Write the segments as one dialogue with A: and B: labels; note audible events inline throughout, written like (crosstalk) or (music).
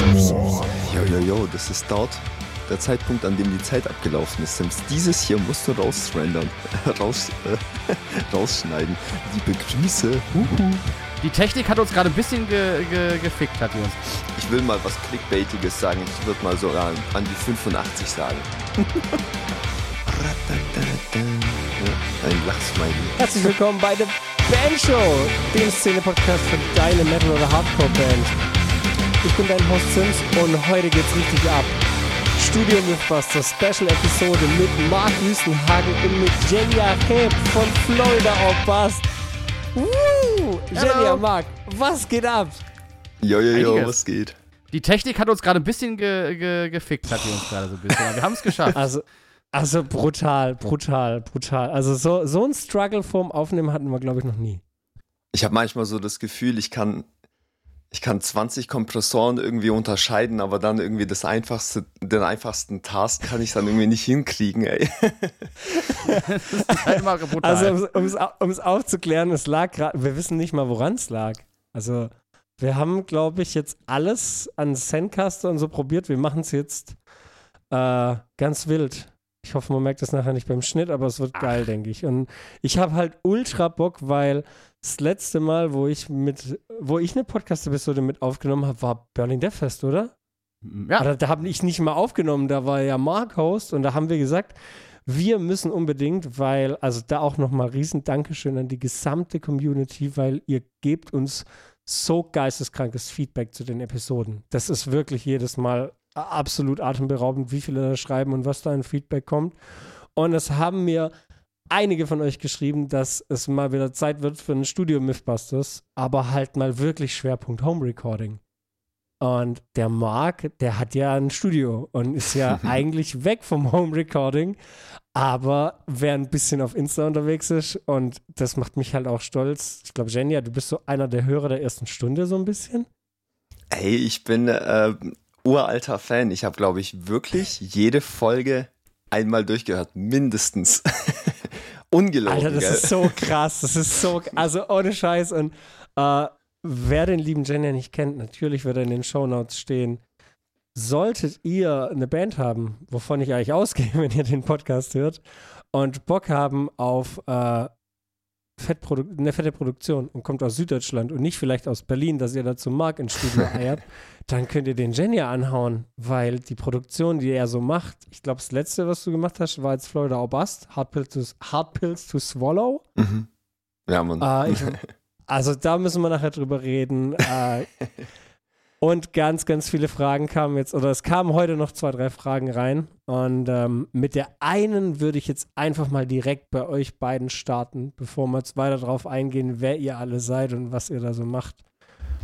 A: Your metal band deserves more.
B: Jo, jo, jo, das ist dort der Zeitpunkt, an dem die Zeit abgelaufen ist. Selbst dieses hier musst du rausrendern, (laughs) raus, äh, (laughs) rausschneiden. Liebe Grüße. Huhu.
C: Die Technik hat uns gerade ein bisschen ge ge gefickt, hat die uns.
B: Ich will mal was Clickbaitiges sagen. Ich würde mal so an, an die 85 sagen. (laughs) Ein Lachsmiley.
D: Herzlich willkommen bei The Band Show, dem Szene-Podcast für deine Metal- oder Hardcore-Band. Ich bin dein Host Sims und heute geht's richtig ab. Studio Mythbusters Special Episode mit Marc Wüstenhagen und mit Jenja Heb von Florida auf Bass. Woo! Jenja, Marc, was geht ab?
B: Jo, jo, was geht?
C: Die Technik hat uns gerade ein bisschen ge ge gefickt, hat die uns gerade so ein bisschen. Aber wir haben es geschafft.
D: Also, also brutal, brutal, brutal. Also so, so ein Struggle vorm Aufnehmen hatten wir, glaube ich, noch nie.
B: Ich habe manchmal so das Gefühl, ich kann, ich kann 20 Kompressoren irgendwie unterscheiden, aber dann irgendwie das einfachste, den einfachsten Task kann ich dann irgendwie nicht hinkriegen, ey. (laughs)
C: Das ist halt immer brutal.
D: Also, um es aufzuklären, es lag gerade, wir wissen nicht mal, woran es lag. Also, wir haben, glaube ich, jetzt alles an Sendcaster und so probiert. Wir machen es jetzt äh, ganz wild. Ich hoffe, man merkt das nachher nicht beim Schnitt, aber es wird geil, denke ich. Und ich habe halt ultra Bock, weil das letzte Mal, wo ich mit, wo ich eine Podcast-Episode mit aufgenommen habe, war Berlin Death Fest, oder?
C: ja,
D: Aber da habe ich nicht mal aufgenommen, da war ja Mark Host und da haben wir gesagt, wir müssen unbedingt, weil, also da auch nochmal riesen Dankeschön an die gesamte Community, weil ihr gebt uns so geisteskrankes Feedback zu den Episoden. Das ist wirklich jedes Mal absolut atemberaubend, wie viele da schreiben und was da an Feedback kommt. Und es haben mir einige von euch geschrieben, dass es mal wieder Zeit wird für ein Studio Mythbusters, aber halt mal wirklich Schwerpunkt Home Recording. Und der Marc, der hat ja ein Studio und ist ja (laughs) eigentlich weg vom Home Recording, aber wer ein bisschen auf Insta unterwegs ist und das macht mich halt auch stolz. Ich glaube, Jenja, du bist so einer der Hörer der ersten Stunde so ein bisschen.
B: Ey, ich bin äh, uralter Fan. Ich habe, glaube ich, wirklich jede Folge einmal durchgehört, mindestens. (laughs) Ungelogen,
D: Alter, das
B: gell?
D: ist so krass. Das ist so, also ohne Scheiß. Und äh, wer den lieben Jenja nicht kennt, natürlich wird er in den Shownotes stehen. Solltet ihr eine Band haben, wovon ich eigentlich ausgehe, (laughs) wenn ihr den Podcast hört, und Bock haben auf äh, Fettprodu eine fette Produktion und kommt aus Süddeutschland und nicht vielleicht aus Berlin, dass ihr dazu Mark ins Studio (laughs) eiert, dann könnt ihr den Jenja anhauen, weil die Produktion, die er so macht, ich glaube, das letzte, was du gemacht hast, war jetzt Florida August, Hard Pills to, Hard Pills to Swallow.
B: Mhm. Ja, Mann.
D: Ah, ich, (laughs) also da müssen wir nachher drüber reden. Äh, (laughs) und ganz, ganz viele Fragen kamen jetzt, oder es kamen heute noch zwei, drei Fragen rein. Und ähm, mit der einen würde ich jetzt einfach mal direkt bei euch beiden starten, bevor wir jetzt weiter drauf eingehen, wer ihr alle seid und was ihr da so macht.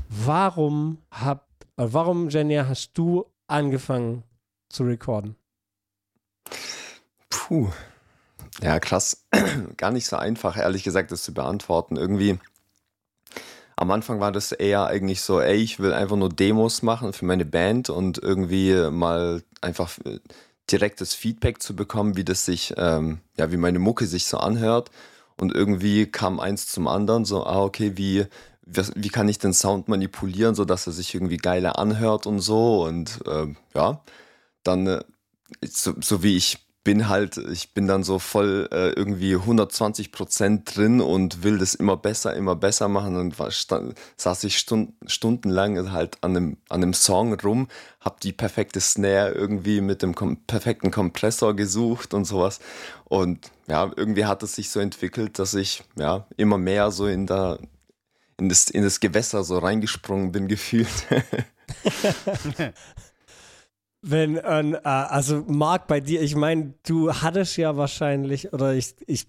D: Warum habt, äh, warum, Jenja, hast du angefangen zu recorden?
B: Puh. Ja, krass. (clears throat) Gar nicht so einfach, ehrlich gesagt, das zu beantworten. Irgendwie, am Anfang war das eher eigentlich so, ey, ich will einfach nur Demos machen für meine Band und irgendwie mal einfach äh, direktes Feedback zu bekommen, wie das sich, ähm, ja, wie meine Mucke sich so anhört. Und irgendwie kam eins zum anderen, so, ah, okay, wie, wie kann ich den Sound manipulieren, sodass er sich irgendwie geiler anhört und so. Und ähm, ja, dann, äh, so, so wie ich bin halt, ich bin dann so voll äh, irgendwie 120 Prozent drin und will das immer besser, immer besser machen und war, stand, saß ich stund, stundenlang halt an einem, an einem Song rum, hab die perfekte Snare irgendwie mit dem kom perfekten Kompressor gesucht und sowas und ja, irgendwie hat es sich so entwickelt, dass ich ja immer mehr so in der in das, in das Gewässer so reingesprungen bin (laughs) gefühlt. (laughs)
D: Wenn, äh, also Marc, bei dir, ich meine, du hattest ja wahrscheinlich, oder ich, ich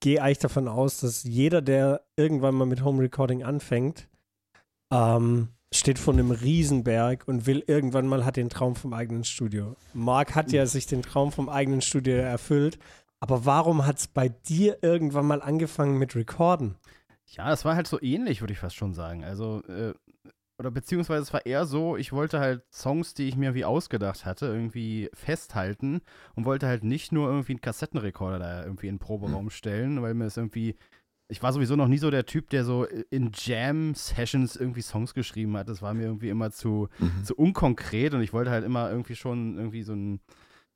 D: gehe eigentlich davon aus, dass jeder, der irgendwann mal mit Home Recording anfängt, ähm, steht vor einem Riesenberg und will irgendwann mal, hat den Traum vom eigenen Studio. Marc hat ja sich den Traum vom eigenen Studio erfüllt, aber warum hat es bei dir irgendwann mal angefangen mit Recorden?
C: Ja, das war halt so ähnlich, würde ich fast schon sagen. Also, äh, oder beziehungsweise es war eher so, ich wollte halt Songs, die ich mir wie ausgedacht hatte, irgendwie festhalten und wollte halt nicht nur irgendwie einen Kassettenrekorder da irgendwie in den Proberaum stellen, weil mir es irgendwie ich war sowieso noch nie so der Typ, der so in Jam-Sessions irgendwie Songs geschrieben hat. Das war mir irgendwie immer zu,
B: Mhm.
C: zu unkonkret und ich wollte halt immer irgendwie schon irgendwie so ein,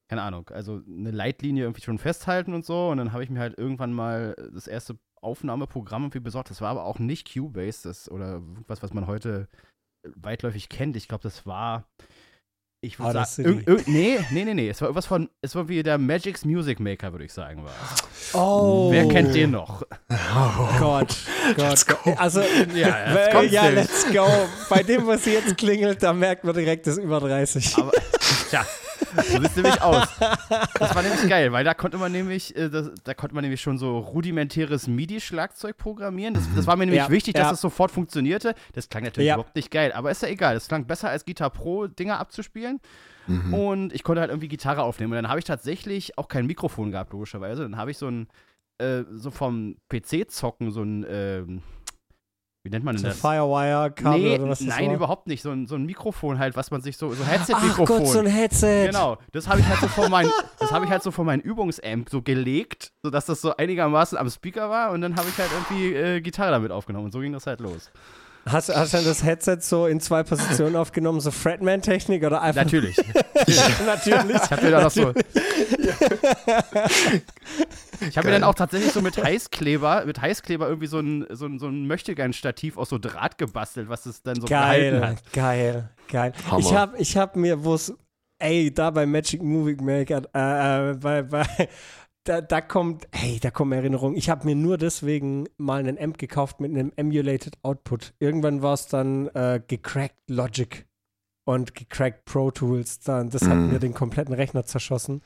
C: keine Ahnung, also eine Leitlinie irgendwie schon festhalten und so. Und dann habe ich mir halt irgendwann mal das erste Aufnahmeprogramm irgendwie besorgt. Das war aber auch nicht Cubase das, oder was, was man heute weitläufig kennt. Ich glaube, das war. Ich würde sagen, irg- nee, nee, nee, nee. Es war irgendwas von, es war wie der Magic's Music Maker, würde ich sagen, war.
D: Oh.
C: Wer kennt den noch? (laughs)
D: Gott, Gott. Gott. Also,
C: Ja,
D: Well,
C: kommt's
D: ja, let's go. Bei dem, was jetzt klingelt, da merkt man direkt, das ist über 30.
C: Aber, tja, so sieht's nämlich aus. Das war nämlich geil, weil da konnte man nämlich, äh, das, da konnte man nämlich schon so rudimentäres MIDI-Schlagzeug programmieren. Das, das war mir nämlich
D: Ja,
C: wichtig, dass
D: ja.
C: es sofort funktionierte. Das klang natürlich
D: Ja.
C: überhaupt nicht geil, aber ist ja egal. Das klang besser als Guitar Pro Dinger abzuspielen. Und ich konnte halt irgendwie Gitarre aufnehmen. Und dann habe ich tatsächlich auch kein Mikrofon gehabt, logischerweise. Dann habe ich so ein, äh, so vom PC-Zocken so ein, ähm, wie nennt man denn
D: So
C: das?
D: Firewire-Kabel
C: Nee,
D: oder was das
C: nein,
D: war?
C: überhaupt nicht. So ein, so ein Mikrofon halt, was man sich so, so
D: Ach
C: Headset-Mikrofon.
D: Gott, so ein Headset.
C: Genau, das habe ich halt so vor mein, das habe ich halt so vor mein Übungsamp so gelegt, sodass das so einigermaßen am Speaker war und dann habe ich halt irgendwie äh, Gitarre damit aufgenommen und so ging das halt los.
D: Hast, hast du dann das Headset so in zwei Positionen aufgenommen, so Fretman-Technik oder einfach?
C: Natürlich. (laughs)
D: natürlich.
C: Ich habe mir dann auch so. Ich habe mir dann auch tatsächlich so mit Heißkleber, mit Heißkleber irgendwie so ein, so ein, so ein Möchtegern-Stativ aus so Draht gebastelt, was es dann so gehalten
D: Geil,
C: hat.
D: geil, geil.
B: Hammer.
D: Ich habe ich hab mir, wo es, ey, da bei Magic Movie Maker, äh, äh, bei, bei, da, da kommt, hey, da kommen Erinnerungen. Ich habe mir nur deswegen mal einen Amp gekauft mit einem Emulated Output. Irgendwann war es dann äh, gecrackt Logic und gecrackt Pro Tools. Dann, das hat
B: Mhm.
D: mir den kompletten Rechner zerschossen.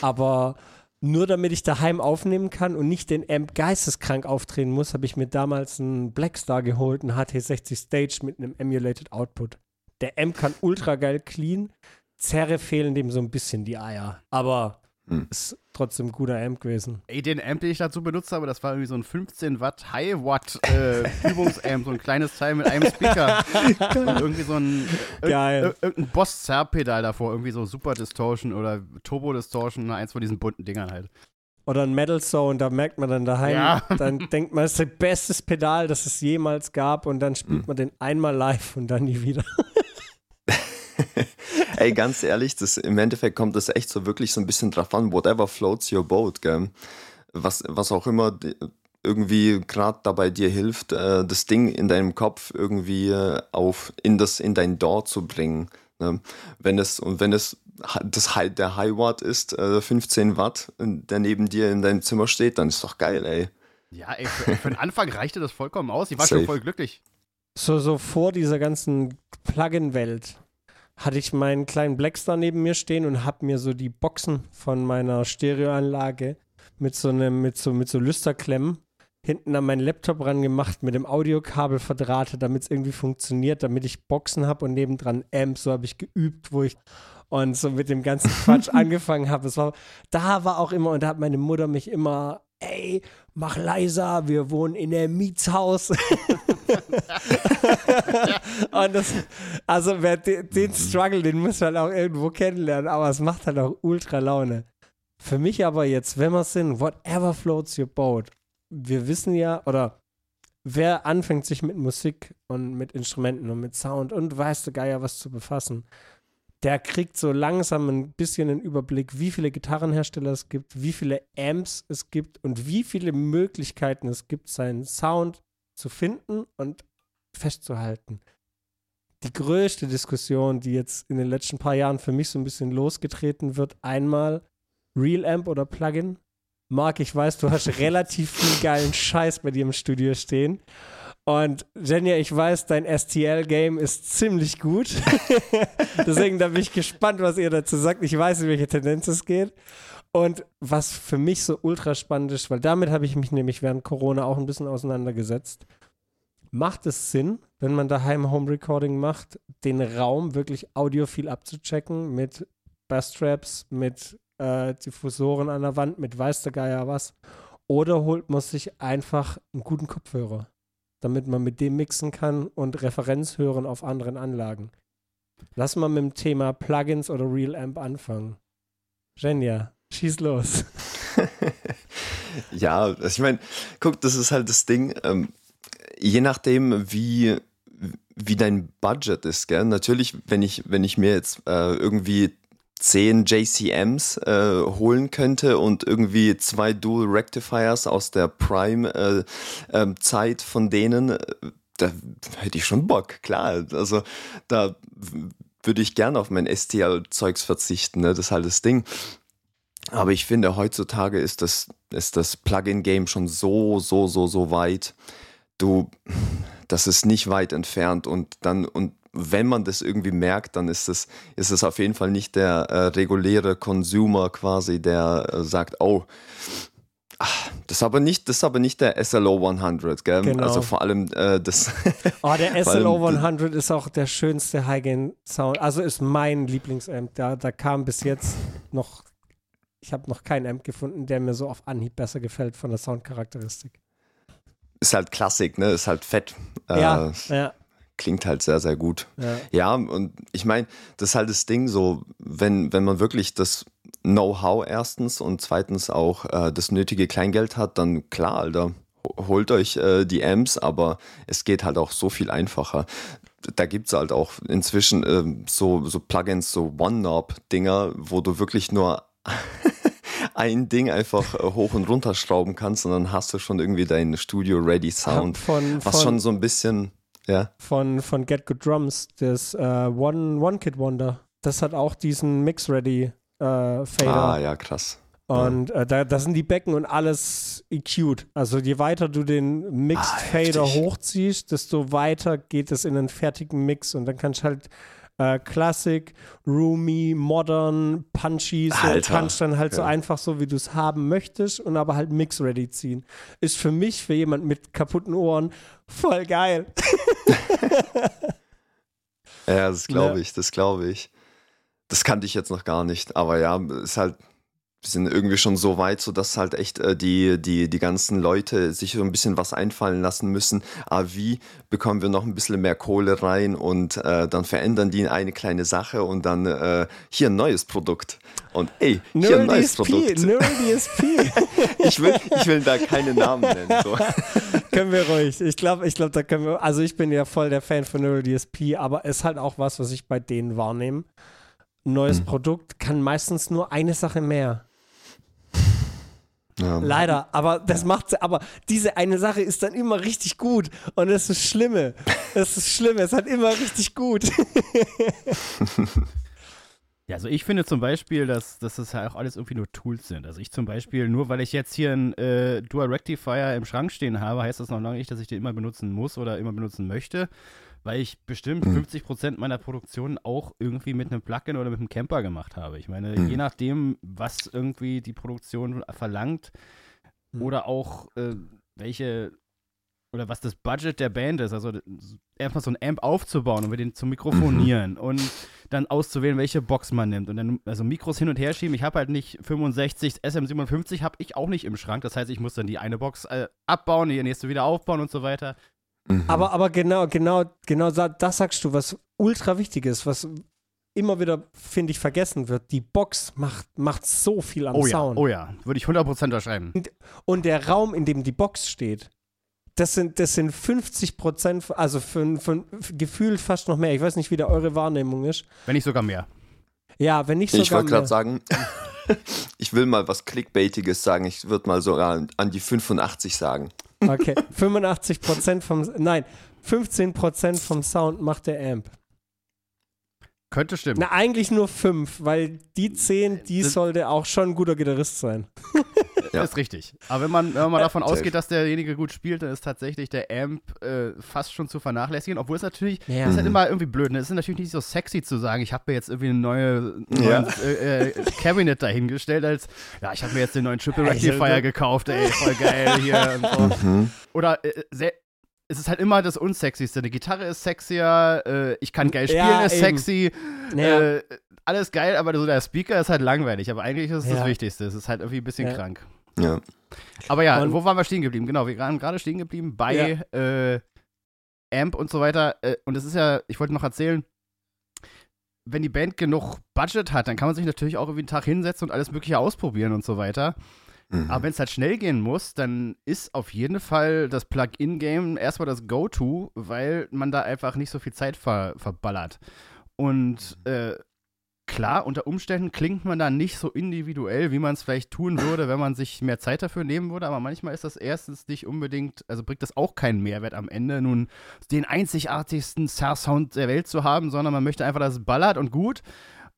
D: Aber nur damit ich daheim aufnehmen kann und nicht den Amp geisteskrank aufdrehen muss, habe ich mir damals einen Blackstar geholt, einen HT60 Stage mit einem Emulated Output. Der Amp kann ultra geil clean, Zerre fehlen dem so ein bisschen die Eier. Aber
B: Hm.
D: ist trotzdem ein guter Amp gewesen.
C: Ey, den Amp, den ich dazu benutzt habe, das war irgendwie so ein 15 Watt High Watt äh, (laughs) Übungsamp, so ein kleines Teil mit einem Speaker (laughs) und irgendwie so ein ir-
D: Geil.
C: ir- irgendein Boss Zerrpedal davor, irgendwie so Super Distortion oder Turbo Distortion, eins von diesen bunten Dingern halt.
D: Oder ein Metal Zone, da merkt man dann daheim,
C: Ja. (laughs)
D: dann denkt man, es ist das beste Pedal, das es jemals gab und dann spielt
B: Hm.
D: man den einmal live und dann nie wieder. (laughs)
B: Ey, ganz ehrlich, das, im Endeffekt kommt das echt so wirklich so ein bisschen drauf an, whatever floats your boat, gell? Was, was auch immer irgendwie gerade dabei dir hilft, äh, das Ding in deinem Kopf irgendwie äh, auf in das in dein DAW zu bringen. Ne? Wenn es und wenn es das High, der High Watt ist, äh, 15 Watt, der neben dir in deinem Zimmer steht, dann ist doch geil, ey.
C: Ja, ey, für, für den Anfang reichte das vollkommen aus. Ich war
B: Safe.
C: schon voll glücklich.
D: So, so vor dieser ganzen Plugin-Welt hatte ich meinen kleinen Blackstar neben mir stehen und habe mir so die Boxen von meiner Stereoanlage mit so einem, mit so, mit so Lüsterklemmen hinten an meinen Laptop ran gemacht, mit dem Audiokabel verdrahtet, damit es irgendwie funktioniert, damit ich Boxen habe und nebendran Amps, so habe ich geübt, wo ich und so mit dem ganzen Quatsch (laughs) angefangen habe. Es war, da war auch immer, und da hat meine Mutter mich immer, ey, mach leiser, wir wohnen in einem Mietshaus. (laughs) (laughs) das, also wer den, Struggle, den muss man auch irgendwo kennenlernen, aber es macht halt auch ultra Laune. Für mich aber jetzt, wenn wir sind, whatever floats your boat, wir wissen ja, oder wer anfängt sich mit Musik und mit Instrumenten und mit Sound und weiß der Geier was zu befassen, der kriegt so langsam ein bisschen einen Überblick, wie viele Gitarrenhersteller es gibt, wie viele Amps es gibt und wie viele Möglichkeiten es gibt, seinen Sound zu finden und festzuhalten. Die größte Diskussion, die jetzt in den letzten paar Jahren für mich so ein bisschen losgetreten wird, einmal Real Amp oder Plugin. Marc, ich weiß, du hast (laughs) relativ viel geilen Scheiß bei dir im Studio stehen. Und Jenja, ich weiß, dein STL-Game ist ziemlich gut. (laughs) Deswegen da bin ich gespannt, was ihr dazu sagt. Ich weiß, in welche Tendenz es geht. Und was für mich so ultra spannend ist, weil damit habe ich mich nämlich während Corona auch ein bisschen auseinandergesetzt. Macht es Sinn, wenn man daheim Home Recording macht, den Raum wirklich audiophil abzuchecken mit Basstraps, mit äh, Diffusoren an der Wand, mit weiß der Geier was? Oder holt man sich einfach einen guten Kopfhörer, damit man mit dem mixen kann und Referenz hören auf anderen Anlagen? Lass mal mit dem Thema Plugins oder Real Amp anfangen. Jenja, schieß los. (laughs)
B: Ja, also ich meine, guck, das ist halt das Ding. Ähm, je nachdem, wie, wie dein Budget ist, gell? Natürlich, wenn ich, wenn ich mir jetzt äh, irgendwie 10 JCMs äh, holen könnte und irgendwie zwei Dual Rectifiers aus der Prime-Zeit äh, äh, von denen, äh, da hätte ich schon Bock, klar. Also da würde ich gerne auf mein STL-Zeugs verzichten, ne? das ist halt das Ding. Aber ich finde, heutzutage ist das, ist das Plugin-Game schon so, so, so, so weit. Du, das ist nicht weit entfernt und dann, und wenn man das irgendwie merkt, dann ist es, ist es auf jeden Fall nicht der äh, reguläre Consumer quasi, der äh, sagt, oh, ach, das ist aber nicht, das ist aber nicht der SLO 100, gell?
D: Genau.
B: Also vor allem äh, das. (laughs)
D: Oh, der SLO
B: d-
D: 100 ist auch der schönste High-Gain-Sound. Also ist mein Lieblingsamp. Da, da kam bis jetzt noch, ich habe noch keinen Amp gefunden, der mir so auf Anhieb besser gefällt von der Soundcharakteristik.
B: Ist halt Klassik, ne? Ist halt fett. Äh,
D: ja, ja,
B: Klingt halt sehr, sehr gut.
D: ja.
B: Ja, und ich meine, das ist halt das Ding so, wenn, wenn man wirklich das Know-how erstens und zweitens auch äh, das nötige Kleingeld hat, dann klar, Alter, ho- holt euch äh, die Amps, aber es geht halt auch so viel einfacher. Da gibt es halt auch inzwischen ähm, so, so Plugins, so One-Knob-Dinger, wo du wirklich nur ein Ding einfach äh, hoch und runter schrauben kannst und dann hast du schon irgendwie deinen Studio-Ready-Sound,
D: Von,
B: was
D: von,
B: schon so ein bisschen, ja.
D: von, von Get Good Drums, das äh, One, One Kid Wonder. Das hat auch diesen Mix-Ready äh.
B: Ah, ja, krass.
D: Und äh, da, da sind die Becken und alles EQ'd. Also je weiter du den Mixed
B: Ah,
D: Fader
B: heftig.
D: hochziehst, desto weiter geht es in einen fertigen Mix. Und dann kannst du halt äh, Classic, Roomy, Modern, Punchy, so
B: Alter.
D: kannst dann halt so
B: Ja.
D: einfach so, wie du es haben möchtest und aber halt Mix-Ready ziehen. Ist für mich, für jemand mit kaputten Ohren, voll geil. (laughs)
B: Ja, das glaube
D: Ja.
B: ich, das glaube ich. Das kannte ich jetzt noch gar nicht, aber ja, ist halt, wir sind irgendwie schon so weit, so dass halt echt äh, die, die, die ganzen Leute sich so ein bisschen was einfallen lassen müssen. Ah, wie bekommen wir noch ein bisschen mehr Kohle rein und äh, dann verändern die eine kleine Sache und dann äh, hier ein neues Produkt. Und ey, hier ein neues
D: DSP,
B: Produkt.
D: Neural DSP. (laughs)
B: Ich will, ich will da keine Namen nennen. So. (laughs)
D: können wir ruhig. Ich glaube, ich glaube, da können wir. Also ich bin ja voll der Fan von Neural DSP, aber es ist halt auch was, was ich bei denen wahrnehme. Neues
B: Mhm.
D: Produkt kann meistens nur eine Sache mehr.
B: Ja.
D: Leider, aber das macht sie, aber diese eine Sache ist dann immer richtig gut und das ist Schlimme. (laughs) Das ist Schlimme, es hat immer richtig gut. (laughs)
C: Ja, also ich finde zum Beispiel, dass, dass das ja auch alles irgendwie nur Tools sind. Also ich zum Beispiel, nur weil ich jetzt hier einen äh, Dual Rectifier im Schrank stehen habe, heißt das noch lange nicht, dass ich den immer benutzen muss oder immer benutzen möchte, weil ich bestimmt
B: Mhm.
C: 50% meiner Produktion auch irgendwie mit einem Plugin oder mit einem Camper gemacht habe. Ich meine,
B: Mhm.
C: je nachdem, was irgendwie die Produktion verlangt
D: Mhm.
C: oder auch äh, welche oder was das Budget der Band ist, also erstmal so ein Amp aufzubauen und mit den zu mikrofonieren und dann auszuwählen, welche Box man nimmt und dann also Mikros hin und her schieben. Ich habe halt nicht 65, SM57 habe ich auch nicht im Schrank. Das heißt, ich muss dann die eine Box äh, abbauen, die nächste wieder aufbauen und so weiter.
B: Mhm.
D: Aber, aber genau, genau, genau das sagst du, was ultra wichtig ist, was immer wieder, finde ich, vergessen wird. Die Box macht, macht so viel am
C: Oh ja,
D: Sound.
C: oh ja, würde ich 100% unterschreiben.
D: Und der Raum, in dem die Box steht, das sind, das sind 50 Prozent, also für, für, gefühlt fast noch mehr. Ich weiß nicht, wie da eure Wahrnehmung ist.
C: Wenn nicht sogar mehr.
D: Ja, wenn nicht
B: Ich
D: sogar
B: wollte gerade
D: mehr.
B: sagen, (laughs) ich will mal was Clickbaitiges sagen. Ich würde mal so an, an die 85 sagen.
D: Okay, 85 Prozent vom, nein, 15 Prozent vom Sound macht der Amp.
C: Könnte stimmen.
D: Na, eigentlich nur 5, weil die 10, die
C: Das-
D: sollte auch schon ein guter Gitarrist sein. (laughs)
B: Ja.
C: Ist richtig. Aber wenn man, wenn man davon
B: safe.
C: ausgeht, dass derjenige gut spielt, dann ist tatsächlich der Amp äh, fast schon zu vernachlässigen. Obwohl es natürlich,
D: Ja.
C: das ist halt immer irgendwie blöd. Ne? Es ist natürlich nicht so sexy zu sagen, ich habe mir jetzt irgendwie eine neue
B: Ja.
C: neues, äh, äh, Cabinet dahingestellt, als ja, ich habe mir jetzt den neuen Triple Rectifier gekauft, ey, voll geil hier und so.
B: Mhm.
C: Oder äh, sehr, es ist halt immer das Unsexyste. Eine Gitarre ist sexier, äh, ich kann geil spielen,
D: Ja,
C: ist
D: eben.
C: sexy.
D: Ja.
C: Äh, alles geil, aber so der Speaker ist halt langweilig. Aber eigentlich ist es das
D: Ja.
C: Wichtigste. Es ist halt irgendwie ein bisschen
D: Ja.
C: krank.
B: Ja.
C: Aber ja,
D: Und-
C: wo waren wir stehen geblieben? Genau, wir waren gerade stehen geblieben bei äh, Amp und so weiter. Äh, und es ist ja, ich wollte noch erzählen, wenn die Band genug Budget hat, dann kann man sich natürlich auch irgendwie einen Tag hinsetzen und alles Mögliche ausprobieren und so weiter.
B: Mhm.
C: Aber wenn es halt schnell gehen muss, dann ist auf jeden Fall das Plug-in-Game erstmal das Go-To, weil man da einfach nicht so viel Zeit ver verballert. Und äh, klar, unter Umständen klingt man da nicht so individuell, wie man es vielleicht tun würde, wenn man sich mehr Zeit dafür nehmen würde. Aber manchmal ist das erstens nicht unbedingt, also bringt das auch keinen Mehrwert am Ende, nun den einzigartigsten Star-Sound der Welt zu haben, sondern man möchte einfach, dass es ballert und gut.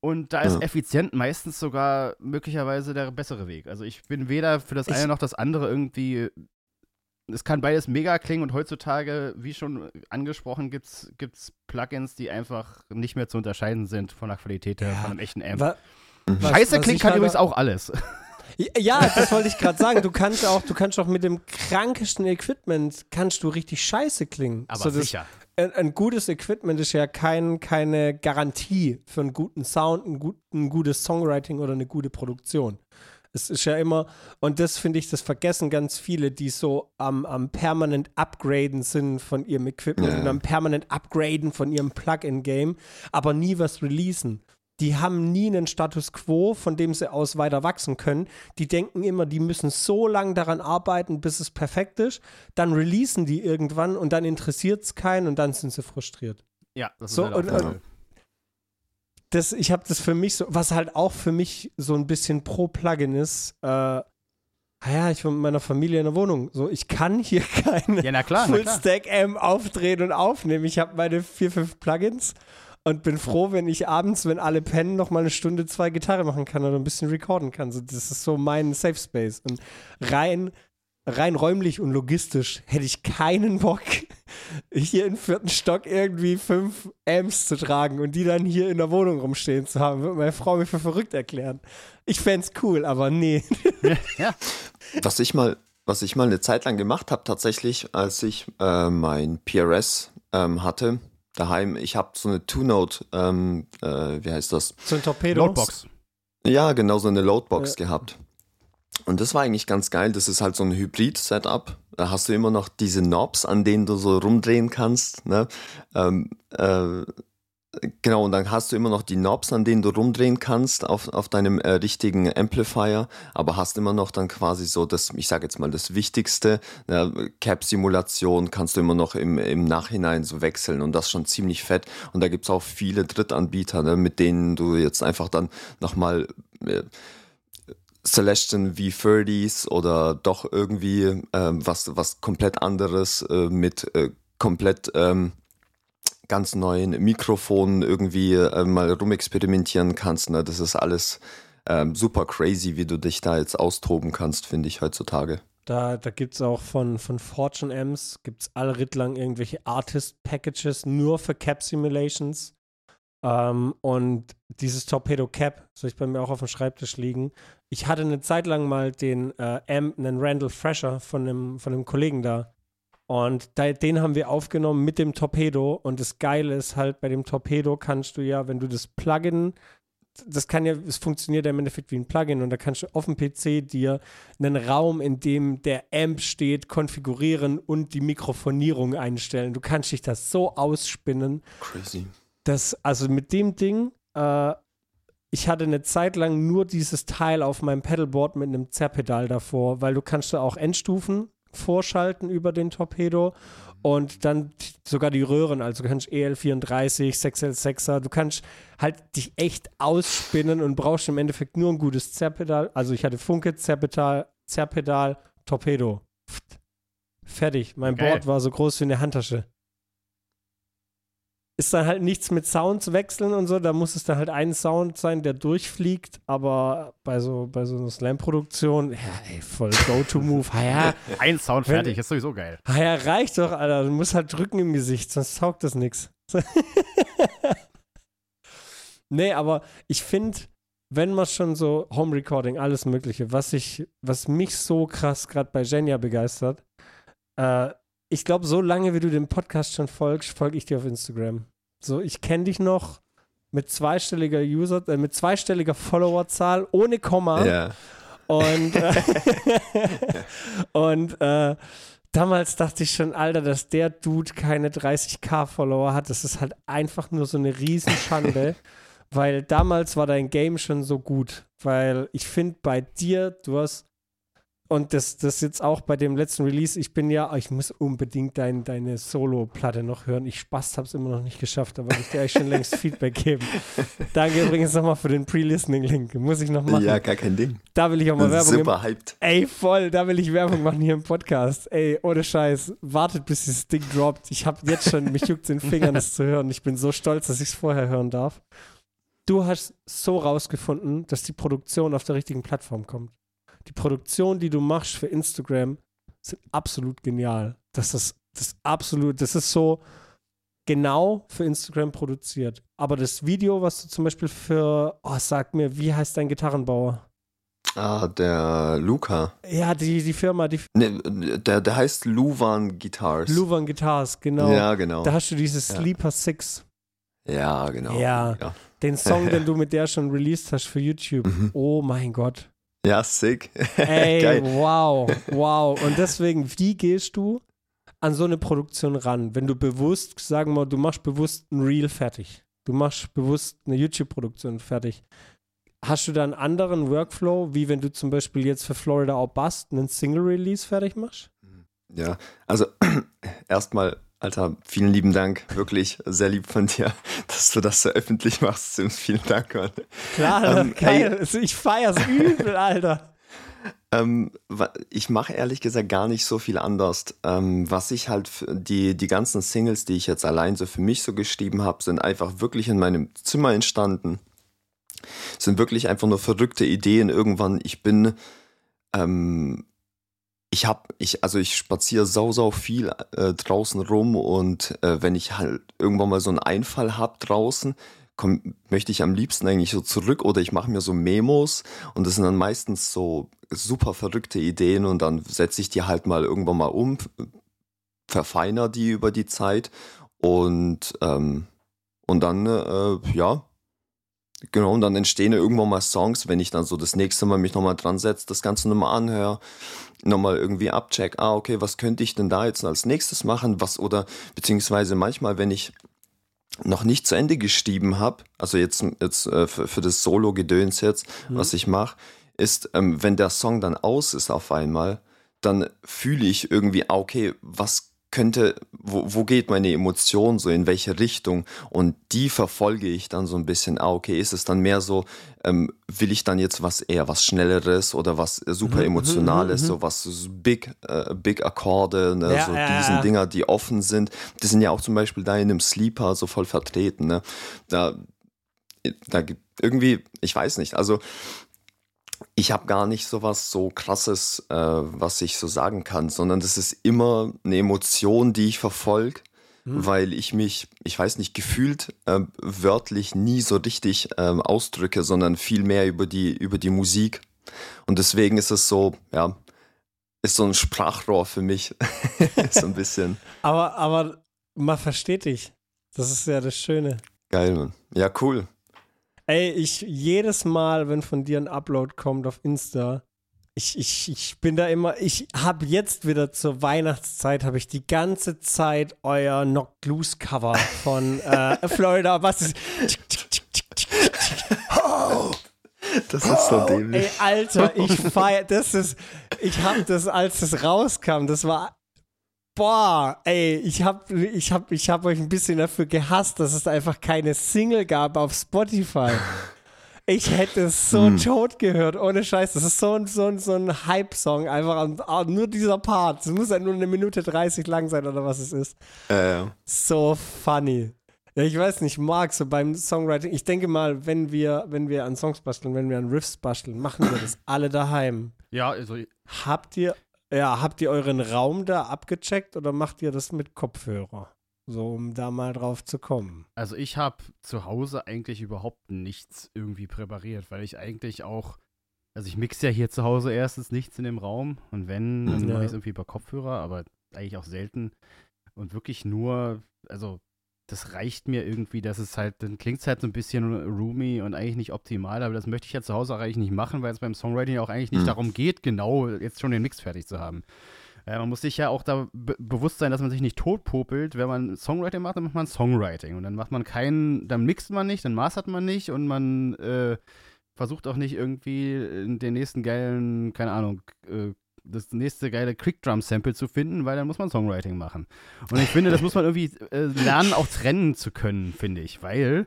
C: Und da ist
B: Ja.
C: effizient meistens sogar möglicherweise der bessere Weg. Also ich bin weder für das
D: Ich-
C: eine noch das andere irgendwie. Es kann beides mega klingen und heutzutage, wie schon angesprochen, gibt es Plugins, die einfach nicht mehr zu unterscheiden sind von der Qualität her,
D: Ja.
C: von einem echten Amp.
D: Wa-
B: Mhm.
D: was-
C: Scheiße
D: was
C: klingt kann übrigens
D: auch-
C: auch alles.
D: Ja, das wollte ich gerade sagen. Du kannst auch, du kannst auch mit dem krankesten Equipment kannst du richtig scheiße klingen.
C: Aber
D: So, das-
C: sicher.
D: Ein, gutes Equipment ist ja kein, keine Garantie für einen guten Sound, ein, gut, ein gutes Songwriting oder eine gute Produktion. Es ist ja immer, und das finde ich, das vergessen ganz viele, die so am, am permanent Upgraden sind von ihrem Equipment
B: Ja.
D: und am permanent Upgraden von ihrem Plugin-Game, aber nie was releasen. Die haben nie einen Status quo, von dem sie aus weiter wachsen können. Die denken immer, die müssen so lange daran arbeiten, bis es perfekt ist. Dann releasen die irgendwann und dann interessiert es keinen und dann sind sie frustriert.
C: Ja, das
D: So,
C: ist halt auch
D: und-
B: und-
C: Fall.
D: Das, ich habe das für mich so, was halt auch für mich so ein bisschen pro Plugin ist, äh, ah ja, ich war mit meiner Familie in der Wohnung. So, ich kann hier (laughs) keine
C: Ja, na klar, na
D: Full
C: klar.
D: Stack M aufdrehen und aufnehmen. Ich habe meine vier, fünf Plugins und bin froh, wenn ich abends, wenn alle pennen, noch mal eine Stunde, zwei Gitarre machen kann oder ein bisschen recorden kann. So, das ist so mein Safe Space. Und rein, rein räumlich und logistisch hätte ich keinen Bock, (laughs) hier im vierten Stock irgendwie fünf Amps zu tragen und die dann hier in der Wohnung rumstehen zu haben. Würde meine Frau mir für verrückt erklären. Ich fände es cool, aber nee. (laughs)
C: ja.
B: Was ich mal, was ich mal eine Zeit lang gemacht habe, tatsächlich, als ich äh, mein PRS ähm, hatte, daheim, ich habe so eine Two-Note, ähm, äh, wie heißt das?
D: So ein Torpedo.
C: Loadbox.
B: Ja, genau, so eine Loadbox
D: Ja.
B: gehabt. Und das war eigentlich ganz geil. Das ist halt so ein Hybrid-Setup. Da hast du immer noch diese Knobs, an denen du so rumdrehen kannst. Ne? Ähm, äh, genau, und dann hast du immer noch die Knobs, an denen du rumdrehen kannst auf, auf deinem äh, richtigen Amplifier, aber hast immer noch dann quasi so das, ich sage jetzt mal, das Wichtigste. Ne? Cap-Simulation kannst du immer noch im, im Nachhinein so wechseln und das schon ziemlich fett. Und da gibt es auch viele Drittanbieter, ne? mit denen du jetzt einfach dann nochmal äh, Celestion V30s oder doch irgendwie ähm, was, was komplett anderes äh, mit äh, komplett ähm, ganz neuen Mikrofonen irgendwie äh, mal rumexperimentieren kannst. Ne? Das ist alles ähm, super crazy, wie du dich da jetzt austoben kannst, finde ich heutzutage.
D: Da, da gibt es auch von, von Fortune Amps, gibt es alle Rittlang irgendwelche Artist-Packages nur für Cap-Simulations. Ähm, und dieses Torpedo Cap soll ich bei mir auch auf dem Schreibtisch liegen. Ich hatte eine Zeit lang mal den äh, Amp, einen Randall Fresher von einem, von einem Kollegen da. Und da, den haben wir aufgenommen mit dem Torpedo. Und das Geile ist halt, bei dem Torpedo kannst du ja, wenn du das Plugin das kann ja, es funktioniert ja im Endeffekt wie ein Plugin und da kannst du auf dem PC dir einen Raum, in dem der Amp steht, konfigurieren und die Mikrofonierung einstellen. Du kannst dich das so ausspinnen,
B: Crazy.
D: dass, also mit dem Ding, äh, ich hatte eine Zeit lang nur dieses Teil auf meinem Pedalboard mit einem Zerrpedal davor, weil du kannst da auch Endstufen vorschalten über den Torpedo und dann sogar die Röhren, also du kannst EL34, 6L6er, du kannst halt dich echt ausspinnen und brauchst im Endeffekt nur ein gutes Zerrpedal. Also ich hatte Funke, Zerrpedal, Zerrpedal, Torpedo. Fertig. Mein
C: Geil.
D: Board war so groß wie eine Handtasche. Ist dann halt nichts mit Sounds wechseln und so, da muss es dann halt ein Sound sein, der durchfliegt, aber bei so, bei so einer Slam-Produktion, ja, ey, voll Go-To-Move, ja, (laughs)
C: Ein Sound
D: Wenn-
C: fertig, ist sowieso geil.
D: ja, reicht doch, Alter, du musst halt drücken im Gesicht, sonst taugt das nix. (laughs) nee, aber ich finde, wenn man schon so Home-Recording, alles mögliche, was ich, was mich so krass gerade bei Genia begeistert, äh, ich glaube, so lange wie du dem Podcast schon folgst, folge ich dir auf Instagram. So, ich kenne dich noch mit zweistelliger User, äh, mit zweistelliger Followerzahl, ohne Komma.
B: Ja.
D: Und, äh, (laughs) und äh, damals dachte ich schon, Alter, dass der Dude keine 30k-Follower hat, das ist halt einfach nur so eine Riesenschande. (laughs) weil damals war dein Game schon so gut. Weil ich finde bei dir, du hast und das, das jetzt auch bei dem letzten Release, ich bin ja, ich muss unbedingt dein, deine Solo-Platte noch hören. Ich Spaß habe es immer noch nicht geschafft, aber ich dir eigentlich schon längst (laughs) Feedback geben. Danke übrigens nochmal für den Pre-Listening-Link. Muss ich noch machen.
B: Ja, gar kein Ding.
D: Da will ich auch mal Werbung
B: Super hyped.
D: Ey, voll, da will ich Werbung machen hier im Podcast. Ey, ohne Scheiß. Wartet, bis dieses Ding droppt. Ich habe jetzt schon, mich juckt den Fingern, das zu hören. Ich bin so stolz, dass ich es vorher hören darf. Du hast so rausgefunden, dass die Produktion auf der richtigen Plattform kommt die Produktion, die du machst für Instagram, sind absolut genial. Das ist das absolut, das ist so genau für Instagram produziert. Aber das Video, was du zum Beispiel für, oh, sag mir, wie heißt dein Gitarrenbauer?
B: Ah, der Luca.
D: Ja, die, die Firma, die.
B: Ne, der, der heißt Luvan Guitars.
D: Luvan Guitars, genau.
B: Ja, genau.
D: Da hast du dieses
B: Ja.
D: Sleeper Six.
B: Ja, genau.
D: Ja.
B: Ja,
D: Den Song, (laughs) den du mit der schon released hast für YouTube.
B: Mhm.
D: Oh mein Gott.
B: Ja sick. (laughs)
D: Ey, wow, wow. Und deswegen, wie gehst du an so eine Produktion ran? Wenn du bewusst, sagen wir mal, du machst bewusst ein Reel fertig. Du machst bewusst eine YouTube-Produktion fertig. Hast du da einen anderen Workflow, wie wenn du zum Beispiel jetzt für Florida auch Bust einen Single-Release fertig machst?
B: Ja, also (clears throat) erstmal, Alter, vielen lieben Dank. Wirklich sehr lieb von dir, (laughs) dass du das so öffentlich machst. Sims. Vielen Dank, Mann.
D: Klar,
B: Ähm,
D: geil. Also Ich feier's übel, Alter. (laughs)
B: Ähm, ich mache ehrlich gesagt gar nicht so viel anders. Ähm, was ich halt, die, die ganzen Singles, die ich jetzt allein so für mich so geschrieben habe, sind einfach wirklich in meinem Zimmer entstanden. Sind wirklich einfach nur verrückte Ideen. Irgendwann, ich bin, ähm, ich hab, ich, also ich spaziere sau, sau viel äh, draußen rum und äh, wenn ich halt irgendwann mal so einen Einfall hab draußen, komm, möchte ich am liebsten eigentlich so zurück oder ich mache mir so Memos und das sind dann meistens so super verrückte Ideen und dann setze ich die halt mal irgendwann mal um, verfeiner die über die Zeit und, ähm, und dann, äh, ja, genau, und dann entstehen irgendwann mal Songs, wenn ich dann so das nächste Mal mich nochmal dran setze, das Ganze nochmal anhöre, nochmal irgendwie abcheck, ah, okay, was könnte ich denn da jetzt als nächstes machen, was oder beziehungsweise manchmal, wenn ich noch nicht zu Ende geschrieben habe, also jetzt, jetzt äh, für, für das Solo-Gedöns jetzt, was ich mache, ist, ähm, wenn der Song dann aus ist auf einmal, dann fühle ich irgendwie, ah, okay, was könnte, wo, wo geht meine Emotion so, in welche Richtung? Und die verfolge ich dann so ein bisschen, ah, okay, ist es dann mehr so, ähm, will ich dann jetzt was eher was Schnelleres oder was super emotionales, so was so big, äh, big Akkorde, ne,
D: Ja,
B: so
D: ja,
B: diesen
D: ja.
B: Dinger, die offen sind. Die sind ja auch zum Beispiel da in einem Sleeper so voll vertreten, ne? Da, da gibt irgendwie, ich weiß nicht, also ich habe gar nicht so was so krasses, äh, was ich so sagen kann, sondern das ist immer eine Emotion, die ich verfolge, weil ich mich, ich weiß nicht, gefühlt äh, wörtlich nie so richtig ähm, ausdrücke, sondern viel mehr über die, über die Musik. Und deswegen ist es so, ja, ist so ein Sprachrohr für mich. (laughs) so ein bisschen (laughs)
D: Aber, aber man versteht dich. Das ist ja das Schöne.
B: geil, Mann. Ja, cool.
D: Ey, ich jedes Mal, wenn von dir ein Upload kommt auf Insta, ich, ich, ich bin da immer, ich habe jetzt wieder zur Weihnachtszeit, habe ich die ganze Zeit euer Knocked Loose Cover von äh, (laughs) Florida, was ist,
B: Das ist so
D: ey,
B: dämlich.
D: Alter, ich feier, das ist, ich habe das, als es rauskam, das war, boah, ey, ich habe ich hab, ich hab euch ein bisschen dafür gehasst, dass es einfach keine Single gab auf Spotify. (laughs) Ich hätte es so tot gehört, ohne Scheiß. Das ist so ein, so ein, so ein Hype-Song, einfach nur dieser Part. Es muss ja nur eine Minute 30 lang sein oder was es ist.
B: Äh,
D: So funny. Ja, ich weiß nicht, Marc, so beim Songwriting, ich denke mal, wenn wir, wenn wir an Songs basteln, wenn wir an Riffs basteln, machen wir das (coughs) alle daheim.
C: Ja, also
D: Habt ihr, ja, habt ihr euren Raum da abgecheckt oder macht ihr das mit Kopfhörer? So, um da mal drauf zu kommen.
C: Also ich habe zu Hause eigentlich überhaupt nichts irgendwie präpariert, weil ich eigentlich auch, also ich mixe ja hier zu Hause erstens nichts in dem Raum und wenn, dann
D: Ja.
C: mache ich es irgendwie über Kopfhörer, aber eigentlich auch selten und wirklich nur, also das reicht mir irgendwie, dass es halt, dann klingt es halt so ein bisschen roomy und eigentlich nicht optimal, aber das möchte ich ja zu Hause auch eigentlich nicht machen, weil es beim Songwriting auch eigentlich nicht
B: Hm.
C: darum geht, genau jetzt schon den Mix fertig zu haben. Äh, man muss sich ja auch da be bewusst sein, dass man sich nicht totpopelt. Wenn man Songwriting macht, dann macht man Songwriting. Und dann macht man keinen, dann mixt man nicht, dann mastert man nicht und man äh, versucht auch nicht irgendwie in den nächsten geilen, keine Ahnung, äh, das nächste geile Quick-Drum-Sample zu finden, weil dann muss man Songwriting machen. Und ich finde, das muss man irgendwie äh, lernen, auch trennen zu können, finde ich, weil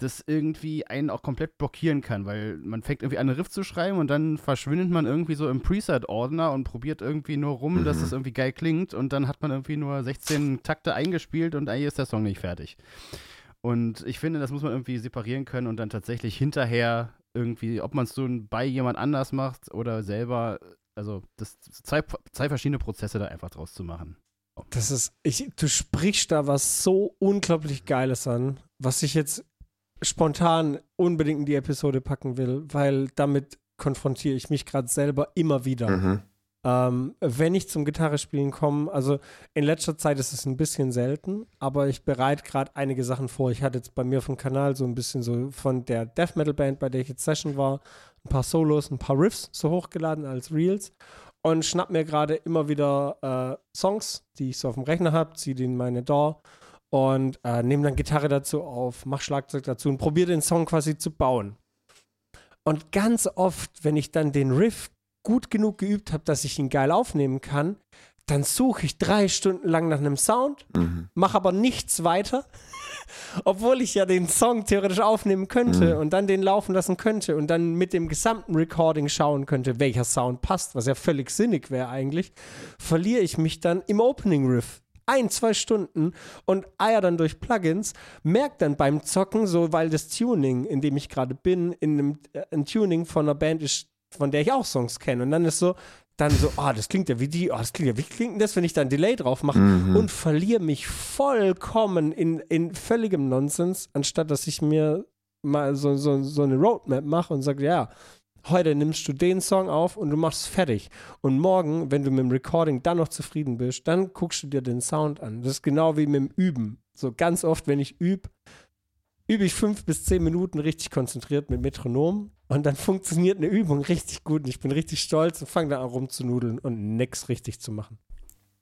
C: das irgendwie einen auch komplett blockieren kann, weil man fängt irgendwie an, einen Riff zu schreiben und dann verschwindet man irgendwie so im Preset-Ordner und probiert irgendwie nur rum,
B: Mhm.
C: dass es irgendwie geil klingt und dann hat man irgendwie nur 16 Takte eingespielt und eigentlich ist der Song nicht fertig. Und ich finde, das muss man irgendwie separieren können und dann tatsächlich hinterher irgendwie, ob man es so bei jemand anders macht oder selber, also das zwei, zwei verschiedene Prozesse da einfach draus zu machen.
D: Das ist, ich, du sprichst da was so unglaublich Geiles an, was ich jetzt spontan unbedingt in die Episode packen will, weil damit konfrontiere ich mich gerade selber immer wieder.
B: Mhm.
D: Ähm, wenn ich zum Gitarrespielen komme, also in letzter Zeit ist es ein bisschen selten, aber ich bereite gerade einige Sachen vor. Ich hatte jetzt bei mir dem Kanal so ein bisschen so von der Death Metal Band, bei der ich jetzt Session war, ein paar Solos, ein paar Riffs so hochgeladen als Reels und schnapp mir gerade immer wieder äh, Songs, die ich so auf dem Rechner habe, ziehe die in meine DAW und äh, nehme dann Gitarre dazu auf, mach Schlagzeug dazu und probiere den Song quasi zu bauen. Und ganz oft, wenn ich dann den Riff gut genug geübt habe, dass ich ihn geil aufnehmen kann, dann suche ich drei Stunden lang nach einem Sound,
B: Mhm.
D: mache aber nichts weiter, obwohl ich ja den Song theoretisch aufnehmen könnte
B: Mhm.
D: und dann den laufen lassen könnte und dann mit dem gesamten Recording schauen könnte, welcher Sound passt, was ja völlig sinnig wäre eigentlich, verliere ich mich dann im Opening Riff. Ein, zwei Stunden und eier dann durch Plugins, merke dann beim Zocken, so weil das Tuning, in dem ich gerade bin, in einem äh, ein Tuning von einer Band ist, von der ich auch Songs kenne. Und dann ist so, dann so, ah, das klingt ja wie die, ah, das klingt ja, wie klingt denn das, wenn ich da ein Delay drauf mache?
B: Mhm.
D: und verliere mich vollkommen in, in völligem Nonsens, anstatt dass ich mir mal so, so, so eine Roadmap mache und sage, ja, heute nimmst du den Song auf und du machst es fertig. Und morgen, wenn du mit dem Recording dann noch zufrieden bist, dann guckst du dir den Sound an. Das ist genau wie mit dem Üben. So ganz oft, wenn ich übe, übe ich fünf bis zehn Minuten richtig konzentriert mit Metronom und dann funktioniert eine Übung richtig gut und ich bin richtig stolz und fange da an rumzunudeln und nix richtig zu machen.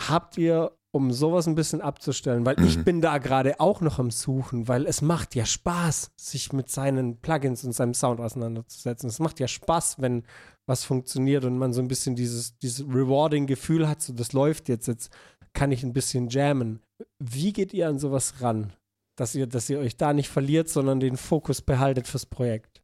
D: Habt ihr, um sowas ein bisschen abzustellen, weil ich
B: Mhm.
D: bin da gerade auch noch am Suchen, weil es macht ja Spaß, sich mit seinen Plugins und seinem Sound auseinanderzusetzen. Es macht ja Spaß, wenn was funktioniert und man so ein bisschen dieses, dieses rewarding Gefühl hat, so das läuft jetzt, jetzt kann ich ein bisschen jammen. Wie geht ihr an sowas ran? Dass ihr, dass ihr euch da nicht verliert, sondern den Fokus behaltet fürs Projekt.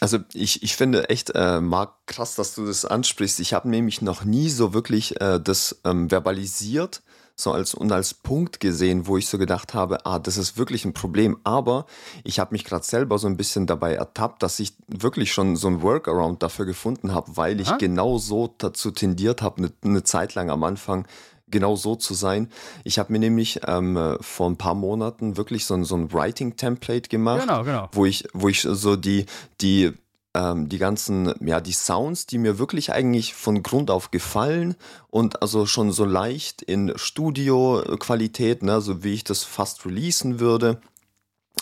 B: Also ich, ich finde echt, äh, Marc, krass, dass du das ansprichst. Ich habe nämlich noch nie so wirklich äh, das ähm, verbalisiert so als, und als Punkt gesehen, wo ich so gedacht habe, ah, das ist wirklich ein Problem. Aber ich habe mich gerade selber so ein bisschen dabei ertappt, dass ich wirklich schon so ein Workaround dafür gefunden habe, weil ich
C: Aha.
B: genau so dazu tendiert habe, eine ne Zeit lang am Anfang genau so zu sein. Ich habe mir nämlich ähm, äh, vor ein paar Monaten wirklich so ein, so ein Writing-Template gemacht
C: Genau, genau.
B: wo ich, wo ich so die, die, ähm, die ganzen, ja, die Sounds, die mir wirklich eigentlich von Grund auf gefallen und also schon so leicht in Studio-Qualität, ne, so wie ich das fast releasen würde,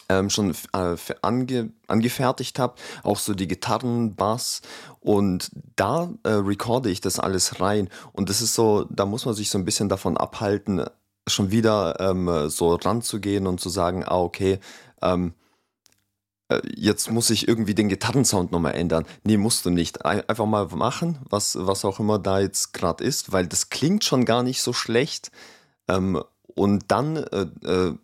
B: ähm, schon äh, ange, angefertigt habe, auch so die Gitarren, Bass und da äh, recorde ich das alles rein und das ist so, da muss man sich so ein bisschen davon abhalten, schon wieder ähm, so ranzugehen und zu sagen, ah okay, ähm, äh, jetzt muss ich irgendwie den Gitarrensound nochmal ändern. Nee, musst du nicht. Ein- Einfach mal machen, was, was auch immer da jetzt gerade ist, weil das klingt schon gar nicht so schlecht. Ähm, und dann äh, äh,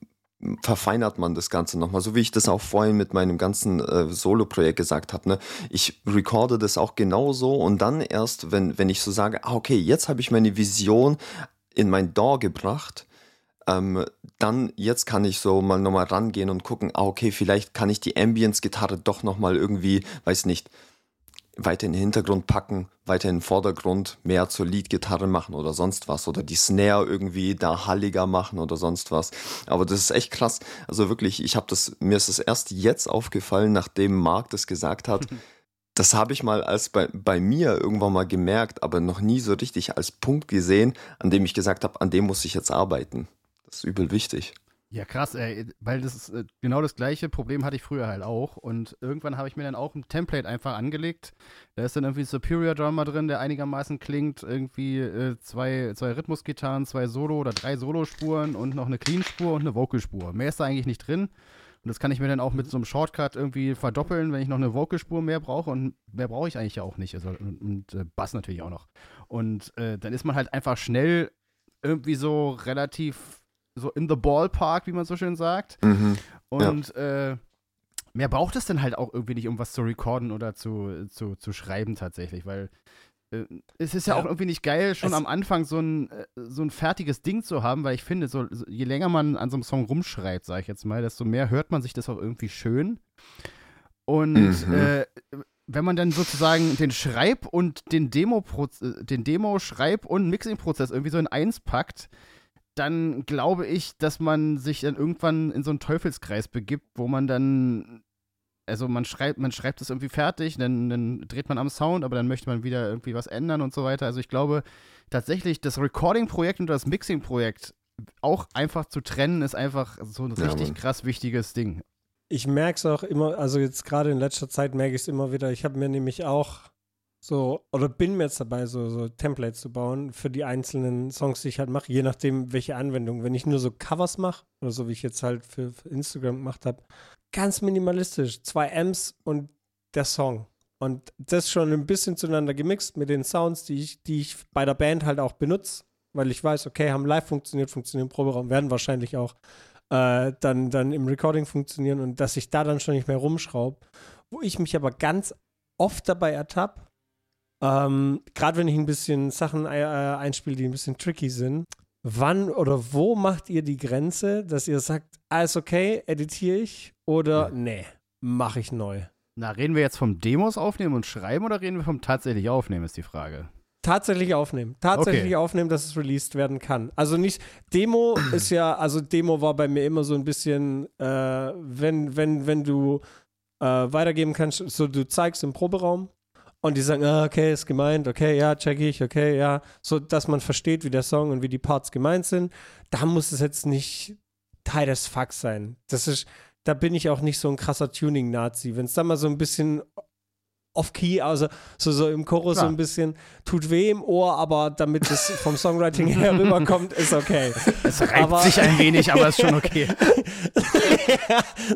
B: verfeinert man das Ganze nochmal, so wie ich das auch vorhin mit meinem ganzen äh, Solo-Projekt gesagt habe. Ne? Ich recorde das auch genauso und dann erst, wenn, wenn ich so sage, ah, okay, jetzt habe ich meine Vision in mein DAW gebracht, ähm, dann jetzt kann ich so mal nochmal rangehen und gucken, ah, okay, vielleicht kann ich die Ambience-Gitarre doch nochmal irgendwie, weiß nicht, weiter in den Hintergrund packen, weiter in den Vordergrund, mehr zur Lead-Gitarre machen oder sonst was oder die Snare irgendwie da halliger machen oder sonst was. Aber das ist echt krass. Also wirklich, ich habe das, mir ist das erst jetzt aufgefallen, nachdem Marc das gesagt hat. (laughs) Das habe ich mal als bei, bei mir irgendwann mal gemerkt, aber noch nie so richtig als Punkt gesehen, an dem ich gesagt habe, an dem muss ich jetzt arbeiten. Das ist übel wichtig.
C: Ja, krass, ey, weil das ist äh, genau das gleiche Problem hatte ich früher halt auch. Und irgendwann habe ich mir dann auch ein Template einfach angelegt. Da ist dann irgendwie Superior Drummer drin, der einigermaßen klingt. Irgendwie äh, zwei, zwei Rhythmusgitarren, zwei Solo- oder drei Solospuren und noch eine Clean-Spur und eine Vocalspur. Mehr ist da eigentlich nicht drin. Und das kann ich mir dann auch mit so einem Shortcut irgendwie verdoppeln, wenn ich noch eine Vocalspur mehr brauche. Und mehr brauche ich eigentlich ja auch nicht. Also, und, und äh, Bass natürlich auch noch. Und äh, dann ist man halt einfach schnell irgendwie so relativ so in the ballpark, wie man so schön sagt.
B: Mhm.
C: Und äh, mehr braucht es dann halt auch irgendwie nicht, um was zu recorden oder zu, zu, zu schreiben tatsächlich, weil äh, es ist ja,
D: Ja.
C: auch irgendwie nicht geil, schon am Anfang so ein, äh, so ein fertiges Ding zu haben, weil ich finde, so, so, je länger man an so einem Song rumschreibt, sage ich jetzt mal, desto mehr hört man sich das auch irgendwie schön. Und
B: Mhm.
C: äh, wenn man dann sozusagen den Schreib- und den Demo, den Demo, Schreib- und Mixing-Prozess irgendwie so in eins packt, dann glaube ich, dass man sich dann irgendwann in so einen Teufelskreis begibt, wo man dann, also man schreibt, man schreibt es irgendwie fertig, dann, dann dreht man am Sound, aber dann möchte man wieder irgendwie was ändern und so weiter. Also ich glaube tatsächlich, das Recording-Projekt und das Mixing-Projekt auch einfach zu trennen, ist einfach so ein
B: Ja,
C: richtig
B: Mann.
C: krass wichtiges Ding.
D: Ich merke es auch immer, also jetzt gerade in letzter Zeit merke ich es immer wieder. Ich habe mir nämlich auch so, oder bin mir jetzt dabei, so, so Templates zu bauen für die einzelnen Songs, die ich halt mache, je nachdem, welche Anwendung. Wenn ich nur so Covers mache, oder so wie ich jetzt halt für, für Instagram gemacht habe, ganz minimalistisch. Zwei Amps und der Song. Und das schon ein bisschen zueinander gemixt mit den Sounds, die ich, die ich bei der Band halt auch benutze, weil ich weiß, okay, haben live funktioniert, funktionieren im Proberaum, werden wahrscheinlich auch äh, dann, dann im Recording funktionieren und dass ich da dann schon nicht mehr rumschraube. Wo ich mich aber ganz oft dabei ertappe, ähm, gerade wenn ich ein bisschen Sachen äh, einspiele, die ein bisschen tricky sind, wann oder wo macht ihr die Grenze, dass ihr sagt, alles okay, editiere ich oder nee, mache ich neu?
C: Na, reden wir jetzt vom Demos aufnehmen und schreiben oder reden wir vom tatsächlich aufnehmen, ist die Frage.
D: Tatsächlich aufnehmen. Tatsächlich
C: Okay.
D: aufnehmen, dass es released werden kann. Also nicht, Demo (clears throat) ist ja, also Demo war bei mir immer so ein bisschen, äh, wenn, wenn, wenn du äh, weitergeben kannst, so du zeigst im Proberaum und die sagen, ah, okay, ist gemeint, okay, ja, check ich, okay, ja, so dass man versteht, wie der Song und wie die Parts gemeint sind. Da muss es jetzt nicht Teil des Fucks sein. Das ist, da bin ich auch nicht so ein krasser Tuning-Nazi. Wenn es da mal so ein bisschen off-key, also so, so im Chorus so
C: Klar.
D: ein bisschen tut weh im Ohr, aber damit es vom Songwriting (laughs) her rüberkommt, ist okay.
C: Es reibt
D: Aber-
C: sich ein wenig, aber ist schon (laughs) okay.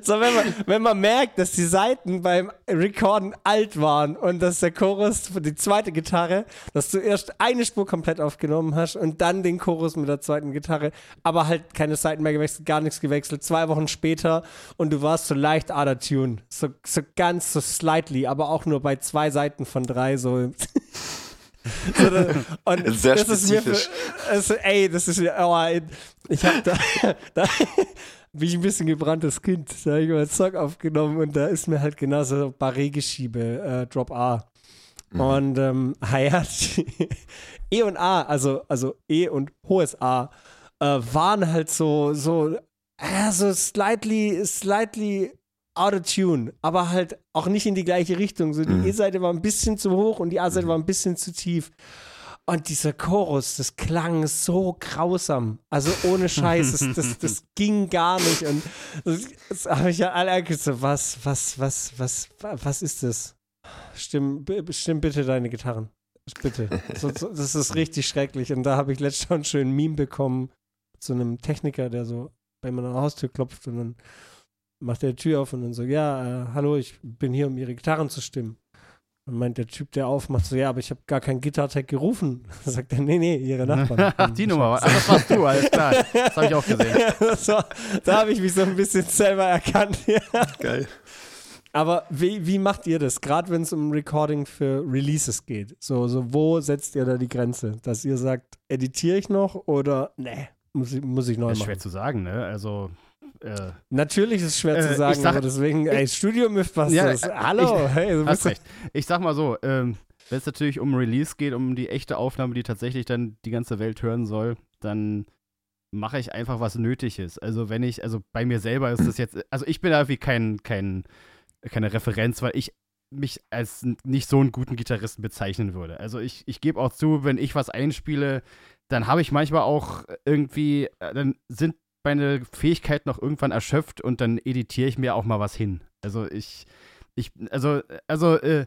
D: so, wenn man, wenn man merkt, dass die Seiten beim Recorden alt waren und dass der Chorus für die zweite Gitarre, dass du erst eine Spur komplett aufgenommen hast und dann den Chorus mit der zweiten Gitarre, aber halt keine Seiten mehr gewechselt, gar nichts gewechselt, zwei Wochen später und du warst so leicht out of tune, so, so ganz so slightly, aber auch nur bei zwei Seiten von drei, so. (laughs) so da- und
B: Sehr
D: das ist mir
B: spezifisch.
D: Für, also, ey, das ist mir, oh, ich hab da, (laughs) da bin ich ein bisschen gebranntes Kind. Da habe ich mal Song aufgenommen und da ist mir halt genauso Barré-Geschiebe, äh, Drop A.
B: Mhm.
D: Und ähm, Hayat, (laughs) E und A, also, also E und hohes A, äh, waren halt so, so, äh, so slightly, slightly out of tune, aber halt auch nicht in die gleiche Richtung. So die
B: Mhm.
D: E-Seite war ein bisschen zu hoch und die A-Seite war ein bisschen zu tief. Und dieser Chorus, das klang so grausam. Also ohne Scheiß, das, das, (laughs) das ging gar nicht. Und das, das habe ich ja alle angeguckt, so, was, was, was, was, was ist das? Stimm, stimm bitte deine Gitarren. Bitte. So, so, das ist richtig schrecklich. Und da habe ich letztens schon schön ein Meme bekommen zu einem Techniker, der so bei meiner Haustür klopft und dann macht er die Tür auf und dann so, ja, äh, hallo, ich bin hier, um ihre Gitarren zu stimmen. Und meint der Typ, der aufmacht, so, ja, aber ich habe gar keinen Gitartech gerufen. (laughs) Dann sagt er, nee, nee, ihre Nachbarn. (laughs)
C: Ach, die Nummer. Ach, das warst du, alles klar. (laughs) Das habe ich auch gesehen.
D: so, da habe ich mich so ein bisschen selber erkannt. Ja.
B: Geil.
D: Aber wie, wie macht ihr das? Gerade wenn es um Recording für Releases geht. So, so, wo setzt ihr da die Grenze? Dass ihr sagt, editiere ich noch oder nee, muss ich, muss ich neu
C: Das ist
D: machen?
C: schwer zu sagen, ne? Also, äh,
D: Natürlich ist es schwer
C: Äh,
D: zu
C: ich
D: sagen,
C: sag-
D: aber deswegen, ey, Studio Mythbusters.
C: Ja, äh,
D: Hallo,
C: ich-
D: hey, du bist
C: recht. Ich sag mal so, ähm, wenn es natürlich um Release geht, um die echte Aufnahme, die tatsächlich dann die ganze Welt hören soll, dann mache ich einfach was Nötiges. Also wenn ich, also bei mir selber ist das jetzt, also ich bin da irgendwie kein, kein, keine Referenz, weil ich mich als nicht so einen guten Gitarristen bezeichnen würde. Also ich, ich gebe auch zu, wenn ich was einspiele, dann habe ich manchmal auch irgendwie, äh, dann sind meine Fähigkeiten noch irgendwann erschöpft und dann editiere ich mir auch mal was hin. Also ich, ich, also, also, äh,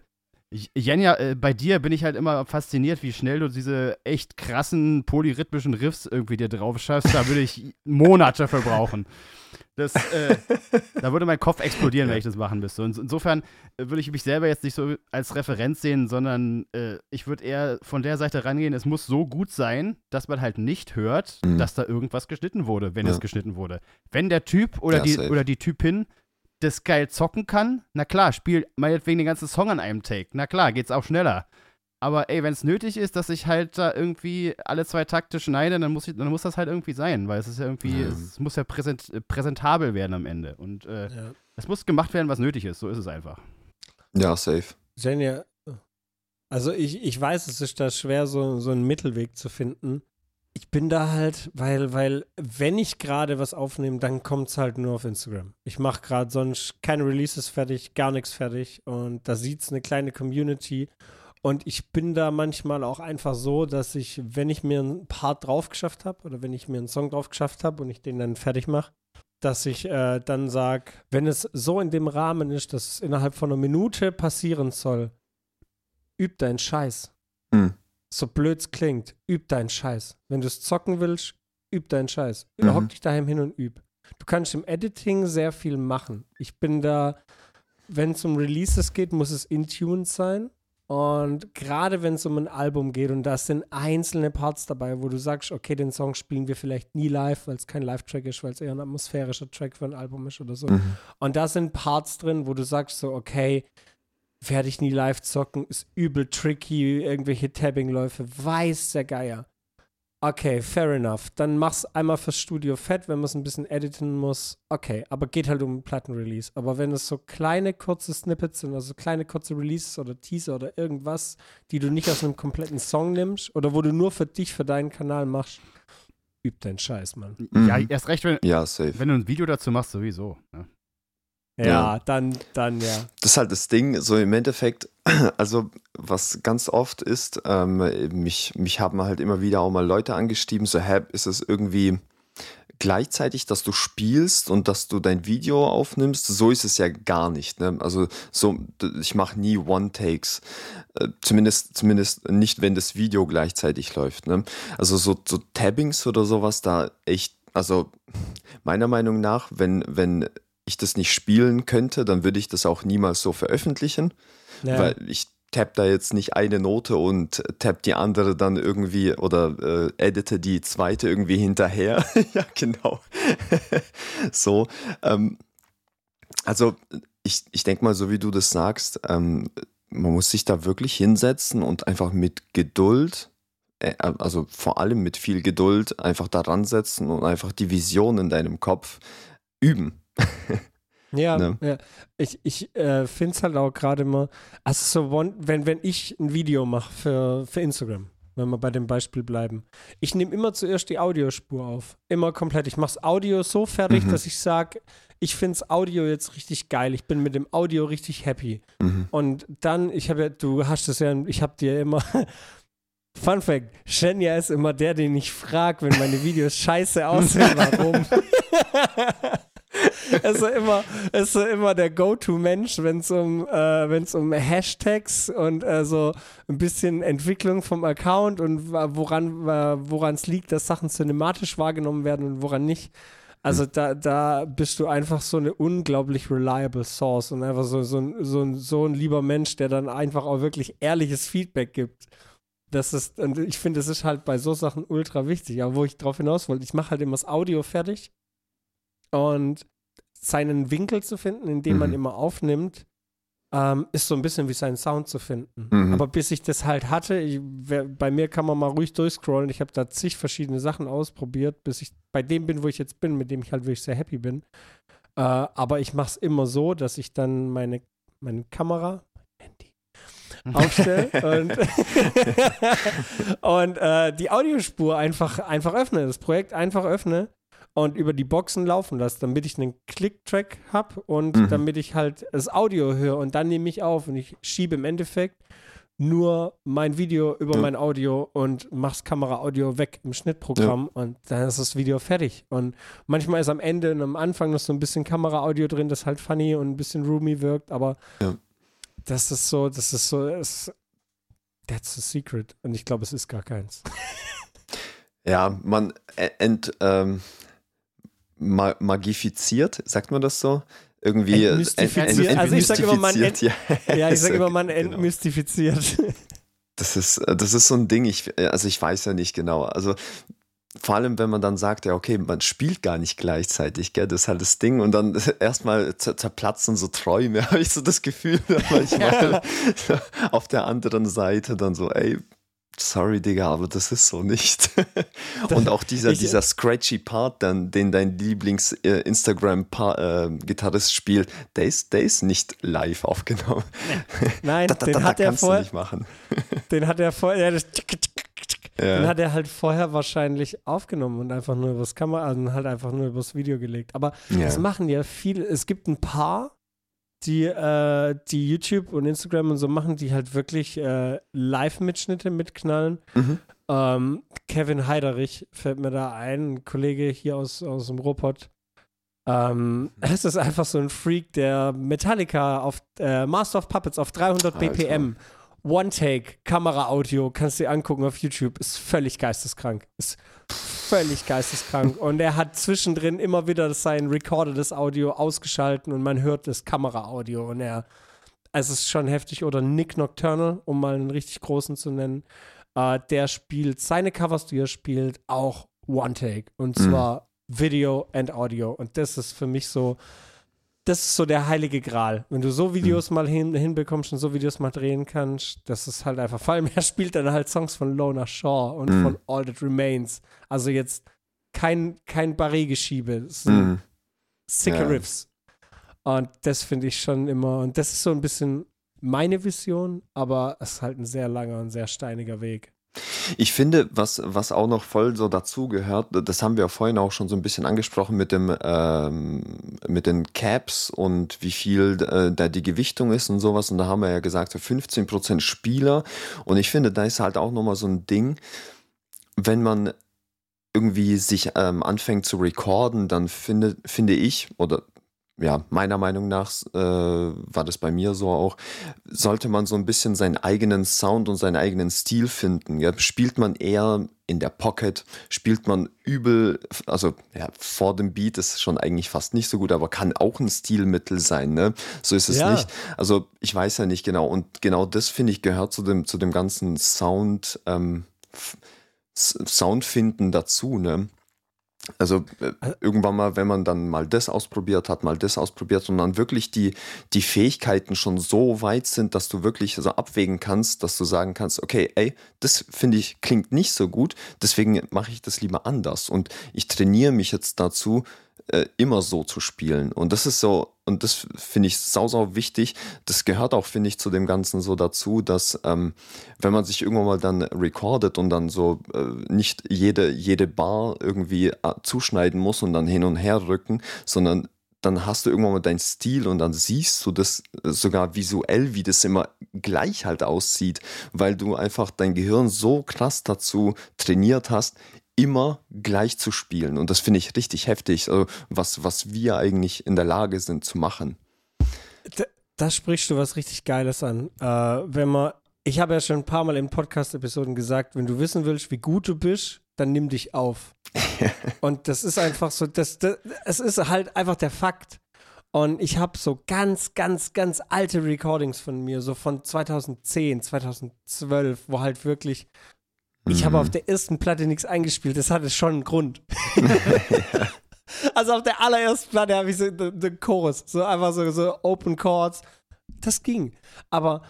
C: Jenja, äh, bei dir bin ich halt immer fasziniert, wie schnell du diese echt krassen polyrhythmischen Riffs irgendwie dir drauf schaffst. Da würde ich Monate für brauchen. Das, äh, (laughs) da würde mein Kopf explodieren, wenn ich das machen müsste. Und insofern äh, würde ich mich selber jetzt nicht so als Referenz sehen, sondern äh, ich würde eher von der Seite rangehen, es muss so gut sein, dass man halt nicht hört,
B: Mhm.
C: dass da irgendwas geschnitten wurde, wenn
B: Ja.
C: es geschnitten wurde. Wenn der Typ oder,
B: Ja,
C: die,
B: safe.
C: oder die Typin das geil zocken kann, na klar, spielt meinetwegen den ganzen Song an einem Take. Na klar, geht's auch schneller. Aber ey, wenn es nötig ist, dass ich halt da irgendwie alle zwei Takte schneide, dann muss, ich, dann muss das halt irgendwie sein, weil es ist ja irgendwie,
B: Ja.
C: es muss ja präsent, äh, präsentabel werden am Ende. Und äh,
D: Ja.
C: es muss gemacht werden, was nötig ist. So ist es einfach.
B: Ja, safe.
D: Jenja, also ich, ich weiß, es ist da schwer, so, so einen Mittelweg zu finden. Ich bin da halt, weil, weil, wenn ich gerade was aufnehme, dann kommt es halt nur auf Instagram. Ich mache gerade sonst keine Releases fertig, gar nichts fertig und da sieht es eine kleine Community. Und ich bin da manchmal auch einfach so, dass ich, wenn ich mir einen Part drauf geschafft habe oder wenn ich mir einen Song drauf geschafft habe und ich den dann fertig mache, dass ich äh, dann sage, wenn es so in dem Rahmen ist, dass es innerhalb von einer Minute passieren soll, üb deinen Scheiß.
B: Hm.
D: So blöd's klingt, üb deinen Scheiß. Wenn du es zocken willst, üb deinen Scheiß.
B: Mhm.
D: Hock dich daheim hin und üb. Du kannst im Editing sehr viel machen. Ich bin da, wenn es um Releases geht, muss es in Tune sein. Und gerade wenn es um ein Album geht und da sind einzelne Parts dabei, wo du sagst, okay, den Song spielen wir vielleicht nie live, weil es kein Live-Track ist, weil es eher ein atmosphärischer Track für ein Album ist oder so.
B: Mhm.
D: Und da sind Parts drin, wo du sagst so, okay, werde ich nie live zocken, ist übel tricky, irgendwelche Tabbing-Läufe, weiß der Geier. Okay, fair enough. Dann mach's einmal fürs Studio fett, wenn man es ein bisschen editen muss. Okay, aber geht halt um einen Plattenrelease. Aber wenn es so kleine, kurze Snippets sind, also kleine, kurze Releases oder Teaser oder irgendwas, die du nicht aus einem kompletten Song nimmst oder wo du nur für dich, für deinen Kanal machst, üb deinen Scheiß, Mann.
B: Mhm.
C: Ja, erst recht, wenn,
B: Ja, safe.
C: wenn du ein Video dazu machst, sowieso. Ne?
D: Ja,
B: Ja.
D: dann, dann, ja.
B: Das ist halt das Ding, so im Endeffekt, (clears throat) also was ganz oft ist, ähm, mich, mich haben halt immer wieder auch mal Leute angeschrieben, so, hä, ist es irgendwie gleichzeitig, dass du spielst und dass du dein Video aufnimmst? So ist es ja gar nicht. Ne? Also so, ich mache nie One-Takes, äh, zumindest, zumindest nicht, wenn das Video gleichzeitig läuft. Ne? Also so, so Tabbings oder sowas, da echt, also meiner Meinung nach, wenn, wenn ich das nicht spielen könnte, dann würde ich das auch niemals so veröffentlichen,
D: ja.
B: weil ich tapp da jetzt nicht eine Note und tapp die andere dann irgendwie oder äh, edite die zweite irgendwie hinterher. (laughs) ja, genau. (laughs) so. Ähm, also ich, ich denke mal, so wie du das sagst, ähm, man muss sich da wirklich hinsetzen und einfach mit Geduld, äh, also vor allem mit viel Geduld, einfach daran setzen und einfach die Vision in deinem Kopf üben.
D: Ja,
B: Ne?
D: ja. ich, ich äh, finde es halt auch gerade immer, also so, wenn, wenn ich ein Video mache für, für Instagram, wenn wir bei dem Beispiel bleiben, ich nehme immer zuerst die Audiospur auf. Immer komplett. Ich mache das Audio so fertig,
B: Mhm.
D: dass ich sage, ich finde das Audio jetzt richtig geil. Ich bin mit dem Audio richtig happy.
B: Mhm.
D: Und dann, ich habe ja, du hast es ja, ich habe dir immer. (laughs) Fun Fact: Shenya ist immer der, den ich frage, wenn meine Videos scheiße aussehen, (laughs) warum. (laughs) (laughs) ist so immer, ist immer der Go-To-Mensch, wenn es um, äh, um Hashtags und äh, so ein bisschen Entwicklung vom Account und woran es liegt, dass Sachen cinematisch wahrgenommen werden und woran nicht. Also da, da bist du einfach so eine unglaublich reliable Source und einfach so, so, ein- so, ein, so ein lieber Mensch, der dann einfach auch wirklich ehrliches Feedback gibt. Das ist, und ich finde, das ist halt bei so Sachen ultra wichtig. Aber wo ich drauf hinaus wollte, ich mache halt immer das Audio fertig und seinen Winkel zu finden, in dem man
B: Mhm.
D: immer aufnimmt, ähm, ist so ein bisschen wie seinen Sound zu finden.
B: Mhm.
D: Aber bis ich das halt hatte, ich, wer, bei mir kann man mal ruhig durchscrollen. Ich habe da zig verschiedene Sachen ausprobiert, bis ich bei dem bin, wo ich jetzt bin, mit dem ich halt wirklich sehr happy bin. Äh, aber ich mache es immer so, dass ich dann meine, meine Kamera, mein Handy, aufstelle (laughs) und, (laughs) und äh, die Audiospur einfach, einfach öffne, das Projekt einfach öffne und über die Boxen laufen lasse, damit ich einen Click-Track habe und
B: Mhm.
D: damit ich halt das Audio höre und dann nehme ich auf und ich schiebe im Endeffekt nur mein Video über
B: Ja.
D: mein Audio und mach's Kamera-Audio weg im Schnittprogramm und dann ist das Video fertig. Und manchmal ist am Ende und am Anfang noch so ein bisschen Kamera-Audio drin, das halt funny und ein bisschen roomy wirkt, aber
B: Ja.
D: das ist so, das ist so, das, that's the secret. Und ich glaube, es ist gar keins.
B: Ja, man e- ent, ähm, ma magifiziert, sagt man das so? Irgendwie. äh,
D: Entmystifiziert. Also ich sag immer, man
B: entmystifiziert, ja. (laughs)
D: Ja, ich sage immer, man (laughs)
B: Genau.
D: entmystifiziert.
B: Das ist, äh, das ist so ein Ding, ich, äh, also ich weiß ja nicht genau. Also vor allem, wenn man dann sagt, ja, okay, man spielt gar nicht gleichzeitig, gell, das ist halt das Ding und dann (laughs) erstmal zer- zerplatzen so Träume, habe ich so das Gefühl manchmal auf der anderen Seite dann so, ey, sorry, Digga, aber das ist so nicht. (laughs) und auch dieser,
D: Ich-
B: dieser scratchy Part, dann, den dein Lieblings-Instagram-Gitarrist spielt, der ist, der ist nicht live aufgenommen. (laughs)
D: Nein,
B: Da, da,
D: den
B: da,
D: hat er vorher,
B: nicht machen. (laughs)
D: den hat er vorher, ja,
B: Ja.
D: den hat er halt vorher wahrscheinlich aufgenommen und einfach nur übers Kamera, also halt einfach nur übers Video gelegt. Aber
B: Ja.
D: das machen ja viele, es gibt ein paar, die, äh, die YouTube und Instagram und so machen, die halt wirklich äh, Live-Mitschnitte mitknallen.
B: Mhm.
D: Ähm, Kevin Heiderich fällt mir da ein, ein Kollege hier aus, aus dem Robot. Ähm, es ist einfach so ein Freak, der Metallica auf äh, Master of Puppets auf 300
B: Alter.
D: BPM, One-Take, Kamera-Audio, kannst du dir angucken auf YouTube, ist völlig geisteskrank. Ist völlig geisteskrank. und er hat zwischendrin immer wieder sein recordedes Audio ausgeschalten und man hört das Kamera-Audio und er, es ist schon heftig. Oder Nick Nocturnal, um mal einen richtig großen zu nennen, äh, der spielt seine Covers, die er spielt, auch One-Take. Und
B: Mhm.
D: zwar Video and Audio. Und das ist für mich so, das ist so der heilige Gral. Wenn du so Videos mal hin, hinbekommst und so Videos mal drehen kannst, das ist halt einfach. Vor allem, (laughs) er spielt dann halt Songs von Lona Shaw und
B: Mhm.
D: von All That Remains. Also jetzt kein, kein Barré-Geschiebe. Es sind
B: Mhm.
D: sicke
B: Ja.
D: Riffs. Und das finde ich schon immer, und das ist so ein bisschen meine Vision, aber es ist halt ein sehr langer und sehr steiniger Weg.
B: Ich finde, was, was auch noch voll so dazu gehört, das haben wir vorhin auch schon so ein bisschen angesprochen mit dem ähm, mit den Caps und wie viel äh, da die Gewichtung ist und sowas. Und da haben wir ja gesagt, so 15% Spieler. Und ich finde, da ist halt auch nochmal so ein Ding, wenn man irgendwie sich ähm, anfängt zu recorden, dann finde, finde ich, oder ja, meiner Meinung nach äh, war das bei mir so auch, sollte man so ein bisschen seinen eigenen Sound und seinen eigenen Stil finden. Ja? Spielt man eher in der Pocket, spielt man übel, also ja, vor dem Beat ist schon eigentlich fast nicht so gut, aber kann auch ein Stilmittel sein, ne? So ist es
D: Ja.
B: nicht. Also ich weiß ja nicht genau. Und genau das, finde ich, gehört zu dem, zu dem ganzen Sound, ähm, F- S- Sound finden dazu, ne? Also äh, irgendwann mal, wenn man dann mal das ausprobiert hat, mal das ausprobiert und dann wirklich die, die Fähigkeiten schon so weit sind, dass du wirklich so abwägen kannst, dass du sagen kannst, okay, ey, das finde ich klingt nicht so gut, deswegen mache ich das lieber anders und ich trainiere mich jetzt dazu, äh, immer so zu spielen. Und das ist so, und das finde ich sau, sau wichtig. Das gehört auch, finde ich, zu dem Ganzen so dazu, dass ähm, wenn man sich irgendwann mal dann recordet und dann so äh, nicht jede, jede Bar irgendwie äh, zuschneiden muss und dann hin und her rücken, sondern dann hast du irgendwann mal deinen Stil und dann siehst du das äh, sogar visuell, wie das immer gleich halt aussieht, weil du einfach dein Gehirn so krass dazu trainiert hast, immer gleich zu spielen. Und das finde ich richtig heftig, also was, was wir eigentlich in der Lage sind zu machen.
D: Da, da sprichst du was richtig Geiles an. Äh, wenn man, ich habe ja schon ein paar Mal in Podcast-Episoden gesagt, wenn du wissen willst, wie gut du bist, dann nimm dich auf. (laughs) Und das ist einfach so, das, das, es ist halt einfach der Fakt. Und ich habe so ganz, ganz, ganz alte Recordings von mir, so von 2010, 2012, wo halt wirklich, ich habe
B: Mhm.
D: auf der ersten Platte nichts eingespielt, das hatte schon einen Grund. (laughs) (laughs) also auf der allerersten Platte habe ich so den Chorus, so einfach so, so Open Chords. Das ging. Aber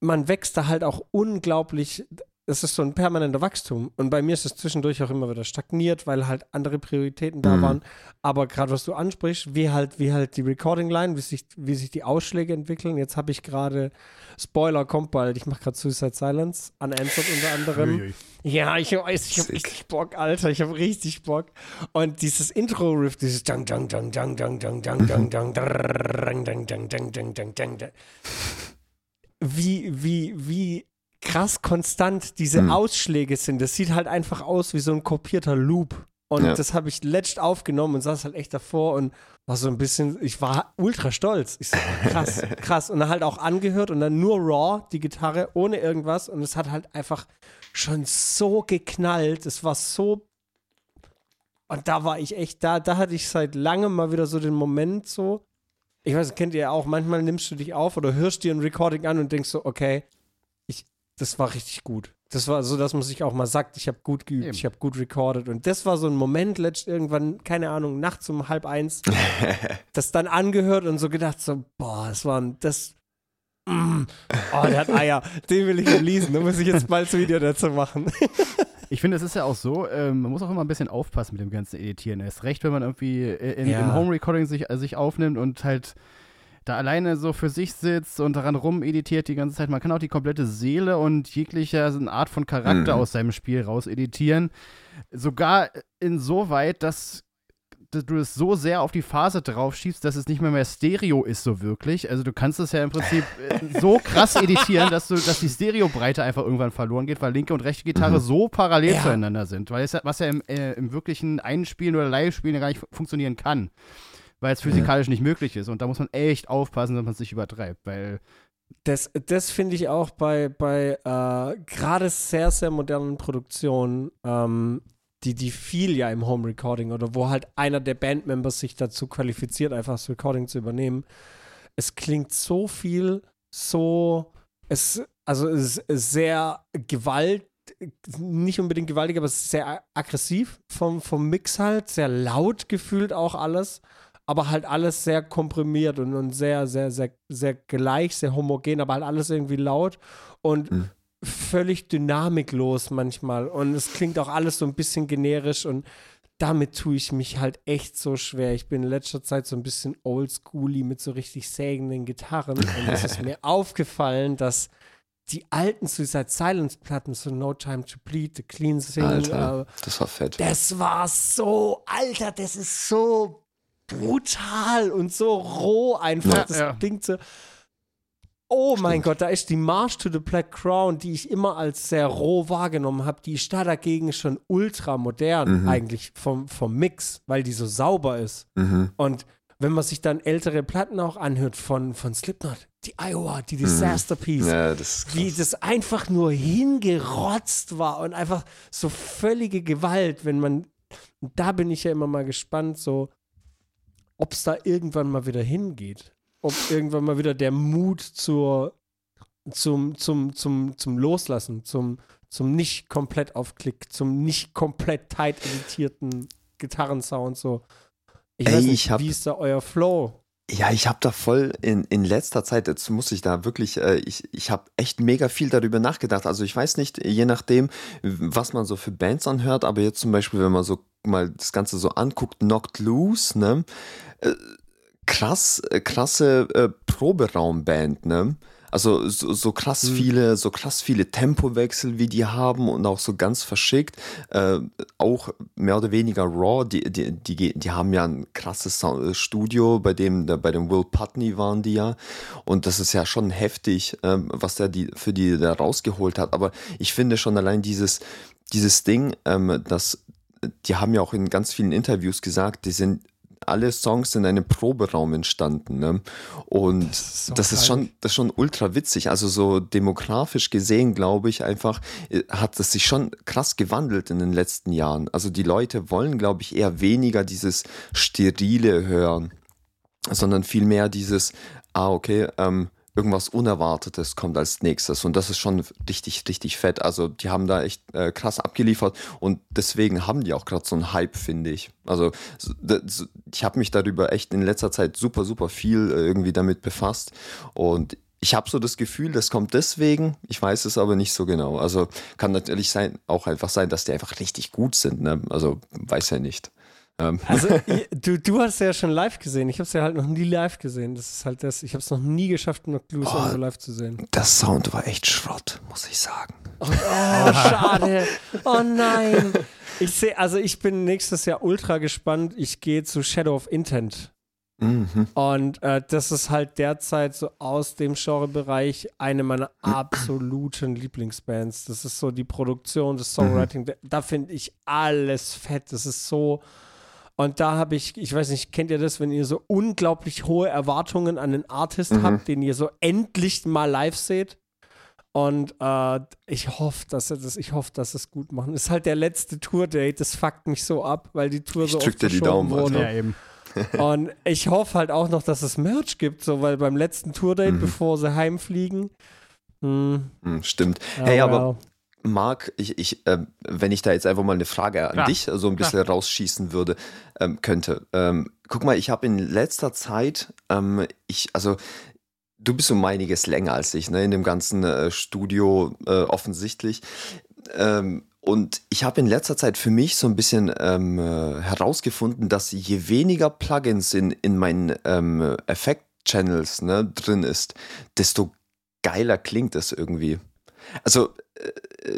D: man wächst da halt auch unglaublich. Es ist so ein permanenter Wachstum. Und bei mir ist es zwischendurch auch immer wieder stagniert, weil halt andere Prioritäten da
B: Mhm.
D: waren. Aber gerade was du ansprichst, wie halt, wie halt die Recording-Line, wie sich, wie sich die Ausschläge entwickeln. Jetzt habe ich gerade, Spoiler kommt bald, ich mache gerade Suicide Silence, unanswered unter anderem.
C: Uiui.
D: Ja, ich weiß, ich habe richtig Bock, Alter, ich habe richtig Bock. Und dieses Intro-Riff, dieses dang dang dang dang dang dang dang dang dang dang dang dang dang dang dang dang dang wie, wie, wie krass konstant diese
B: Hm.
D: Ausschläge sind. Das sieht halt einfach aus wie so ein kopierter Loop. Und
B: Ja.
D: das habe ich letzt aufgenommen und saß halt echt davor und war so ein bisschen, ich war ultra stolz. Ich so, krass, (laughs) krass. Und dann halt auch angehört und dann nur raw, die Gitarre, ohne irgendwas. Und es hat halt einfach schon so geknallt. Es war so. Und da war ich echt, da, da hatte ich seit langem mal wieder so den Moment so. Ich weiß, kennt ihr ja auch, manchmal nimmst du dich auf oder hörst dir ein Recording an und denkst so, okay, ich, das war richtig gut. Das war so, dass man sich auch mal sagt, ich habe gut geübt,
C: Eben.
D: ich habe gut recorded. Und das war so ein Moment, letzt irgendwann, keine Ahnung, nachts um halb eins, (laughs) das dann angehört und so gedacht, so, boah, das war ein, das, mm, oh, der hat Eier, den will ich releasen, da muss ich jetzt bald das Video dazu machen. (laughs)
C: Ich finde, es ist ja auch so, ähm, man muss auch immer ein bisschen aufpassen mit dem ganzen Editieren. Erst recht, wenn man irgendwie äh, in,
D: Ja.
C: im Home Recording sich, äh, sich aufnimmt und halt da alleine so für sich sitzt und daran rumeditiert die ganze Zeit. Man kann auch die komplette Seele und jegliche eine Art von Charakter
B: Mhm.
C: aus seinem Spiel raus editieren. Sogar insoweit, dass dass du es so sehr auf die Phase drauf schiebst, dass es nicht mehr mehr Stereo ist so wirklich. Also du kannst es ja im Prinzip äh, so krass (laughs) editieren, dass du, dass die Stereobreite einfach irgendwann verloren geht, weil linke und rechte Gitarre so parallel
D: Ja.
C: zueinander sind. Weil es was ja im, äh, im wirklichen Einspielen oder Live-Spielen ja gar nicht fu- funktionieren kann. Weil es physikalisch nicht möglich ist. Und da muss man echt aufpassen, dass man es nicht übertreibt. Weil
D: Das, das finde ich auch bei, bei äh, gerade sehr, sehr modernen Produktionen, ähm, die, die viel ja im Home Recording oder wo halt einer der Bandmembers sich dazu qualifiziert, einfach das Recording zu übernehmen. Es klingt so viel, so, es, also es ist sehr Gewalt, nicht unbedingt gewaltig, aber es ist sehr aggressiv vom, vom Mix halt, sehr laut gefühlt auch alles aber halt alles sehr komprimiert und, und sehr, sehr, sehr, sehr gleich, sehr homogen, aber halt alles irgendwie laut und
B: Mhm.
D: völlig dynamiklos manchmal. Und es klingt auch alles so ein bisschen generisch und damit tue ich mich halt echt so schwer. Ich bin in letzter Zeit so ein bisschen oldschooly mit so richtig sägenden Gitarren und es ist mir (laughs) aufgefallen, dass die alten Suicide Silence Platten, so No Time to Bleed, The Clean Sing,
B: Alter,
D: äh,
B: das war fett.
D: das war so, Alter, das ist so brutal und so roh einfach.
C: Ja,
D: das
C: ja.
D: klingt so. Oh mein Gott, da ist die March to the Black Crown, die ich immer als sehr roh wahrgenommen habe, die ist da dagegen schon ultra modern
B: Mhm.
D: eigentlich vom, vom Mix, weil die so sauber ist.
B: Mhm.
D: Und wenn man sich dann ältere Platten auch anhört von, von Slipknot, die Iowa,
B: Mhm.
D: die Disaster Piece,
B: Ja, das ist
D: wie das einfach nur hingerotzt war und einfach so völlige Gewalt, wenn man, da bin ich ja immer mal gespannt, so, ob es da irgendwann mal wieder hingeht. Ob irgendwann mal wieder der Mut zur, zum, zum, zum, zum Loslassen, zum, zum nicht komplett auf Klick, zum nicht komplett tight editierten Gitarrensound so. Ich
B: Ey,
D: weiß nicht,
B: hab-
D: wie ist da euer Flow?
B: Ja, ich habe da voll in, in letzter Zeit, jetzt muss ich da wirklich, äh, ich, ich habe echt mega viel darüber nachgedacht. Also ich weiß nicht, je nachdem, was man so für Bands anhört, aber jetzt zum Beispiel, wenn man so mal das Ganze so anguckt, Knocked Loose, ne? Äh, krass, äh, krasse äh, Proberaumband, ne? Also so, so krass
D: Mhm.
B: viele, so krass viele Tempowechsel, wie die haben und auch so ganz verschickt. Äh, auch mehr oder weniger raw. Die, die, die, die haben ja ein krasses Sound Studio, bei dem, da- bei dem Will Putney waren die ja. Und das ist ja schon heftig, ähm, was der die, für die da rausgeholt hat. Aber ich finde schon allein dieses, dieses Ding, ähm, das, die haben ja auch in ganz vielen Interviews gesagt, die sind alle Songs in einem Proberaum entstanden. Ne? Und
D: ist
B: das ist, schon, das ist schon ultra witzig. Also so demografisch gesehen, glaube ich, einfach äh, hat es sich schon krass gewandelt in den letzten Jahren. Also die Leute wollen, glaube ich, eher weniger dieses Sterile hören, sondern vielmehr dieses, ah, okay, ähm, irgendwas Unerwartetes kommt als nächstes. Und das ist schon richtig, richtig fett. Also die haben da echt äh, krass abgeliefert und deswegen haben die auch gerade so einen Hype, finde ich. Also ich habe mich darüber echt in letzter Zeit super, super viel äh, irgendwie damit befasst und ich habe so das Gefühl, das kommt deswegen, ich weiß es aber nicht so genau. Also kann natürlich sein, auch einfach sein, dass die einfach richtig gut sind. Ne? Also weiß ja nicht. Ähm, (laughs)
D: Also, du, du hast ja schon live gesehen. Ich habe es ja halt noch nie live gesehen. Das ist halt das. Ich habe es noch nie geschafft, noch Blues
B: Oh.
D: live zu sehen.
B: der Sound war echt Schrott, muss ich sagen.
D: Oh, schade. Oh nein. Ich sehe, also ich bin nächstes Jahr ultra gespannt. Ich gehe zu Shadow of Intent.
B: Mhm.
D: Und äh, das ist halt derzeit so aus dem Genrebereich eine meiner absoluten Lieblingsbands. Das ist so die Produktion, das Songwriting. Da, da finde ich alles fett. Das ist so. Und da habe ich, ich weiß nicht, kennt ihr das, wenn ihr so unglaublich hohe Erwartungen an den Artist
B: Mhm.
D: habt, den ihr so endlich mal live seht? Und äh, ich hoffe, dass sie das, ich hoffe, dass sie es gut machen. Ist halt der letzte Tour-Date, das fuckt mich so ab, weil die Tour
B: Ich
D: so
B: drück
D: oft
B: dir die Daumen,
D: wurde.
C: Ja, eben. (laughs)
D: Und ich hoffe halt auch noch, dass es Merch gibt, so, weil beim letzten Tourdate,
B: Mhm.
D: bevor sie heimfliegen. Hm,
B: Hm, Stimmt.
D: ja,
B: Hey, aber
D: well.
B: Marc, ich, ich, äh, wenn ich da jetzt einfach mal eine Frage an
C: Klar,
B: dich so ein bisschen rausschießen würde, ähm, könnte. Ähm, guck mal, ich habe in letzter Zeit, ähm, ich, also du bist um einiges länger als ich, ne, in dem ganzen äh, Studio äh, offensichtlich. Ähm, und ich habe in letzter Zeit für mich so ein bisschen ähm, äh, herausgefunden, dass je weniger Plugins in, in meinen ähm, Effekt-Channels ne, drin ist, desto geiler klingt es irgendwie. Also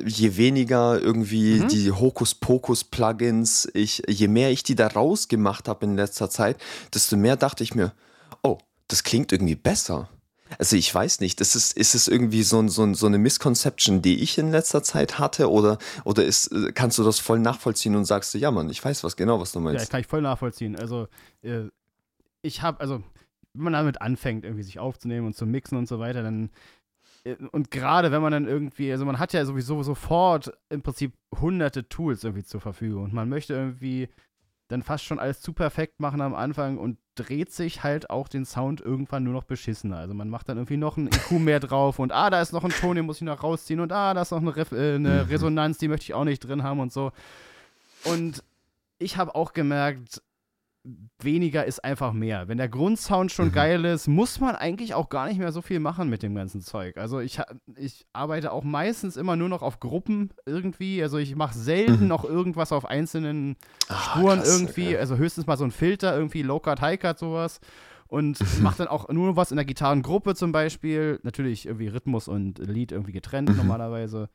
B: je weniger irgendwie
C: Mhm.
B: die Hokuspokus-Plugins, ich, je mehr ich die da rausgemacht habe in letzter Zeit, desto mehr dachte ich mir, oh, das klingt irgendwie besser. Also ich weiß nicht, ist es, ist es irgendwie so, ein- so, ein- so eine Misconception, die ich in letzter Zeit hatte oder, oder ist, kannst du das voll nachvollziehen und sagst du, ja Mann, ich weiß was genau, was du
C: Ja, das
B: meinst.
C: kann ich voll nachvollziehen. Also, äh, ich habe, also, wenn man damit anfängt, irgendwie sich aufzunehmen und zu mixen und so weiter, dann, und gerade wenn man dann irgendwie, also man hat ja sowieso sofort im Prinzip hunderte Tools irgendwie zur Verfügung und man möchte irgendwie dann fast schon alles zu perfekt machen am Anfang und dreht sich halt auch den Sound irgendwann nur noch beschissener. Also man macht dann irgendwie noch ein IQ mehr drauf und ah, da ist noch ein Ton, den muss ich noch rausziehen und ah, da ist noch eine, Ref äh, eine. (laughs) Resonanz, die möchte ich auch nicht drin haben und so. Und ich habe auch gemerkt, weniger ist einfach mehr. Wenn der Grundsound schon
B: Mhm.
C: geil ist, muss man eigentlich auch gar nicht mehr so viel machen mit dem ganzen Zeug. Also ich, ich arbeite auch meistens immer nur noch auf Gruppen irgendwie. Also ich mache selten
B: Mhm.
C: noch irgendwas auf einzelnen
B: Ah,
C: Spuren
B: krass,
C: irgendwie.
B: okay.
C: Also höchstens mal so ein Filter, irgendwie Low-Cut, High-Cut, sowas. Und mache dann auch nur was in der Gitarrengruppe zum Beispiel. Natürlich irgendwie Rhythmus und Lied irgendwie getrennt
B: Mhm.
C: normalerweise.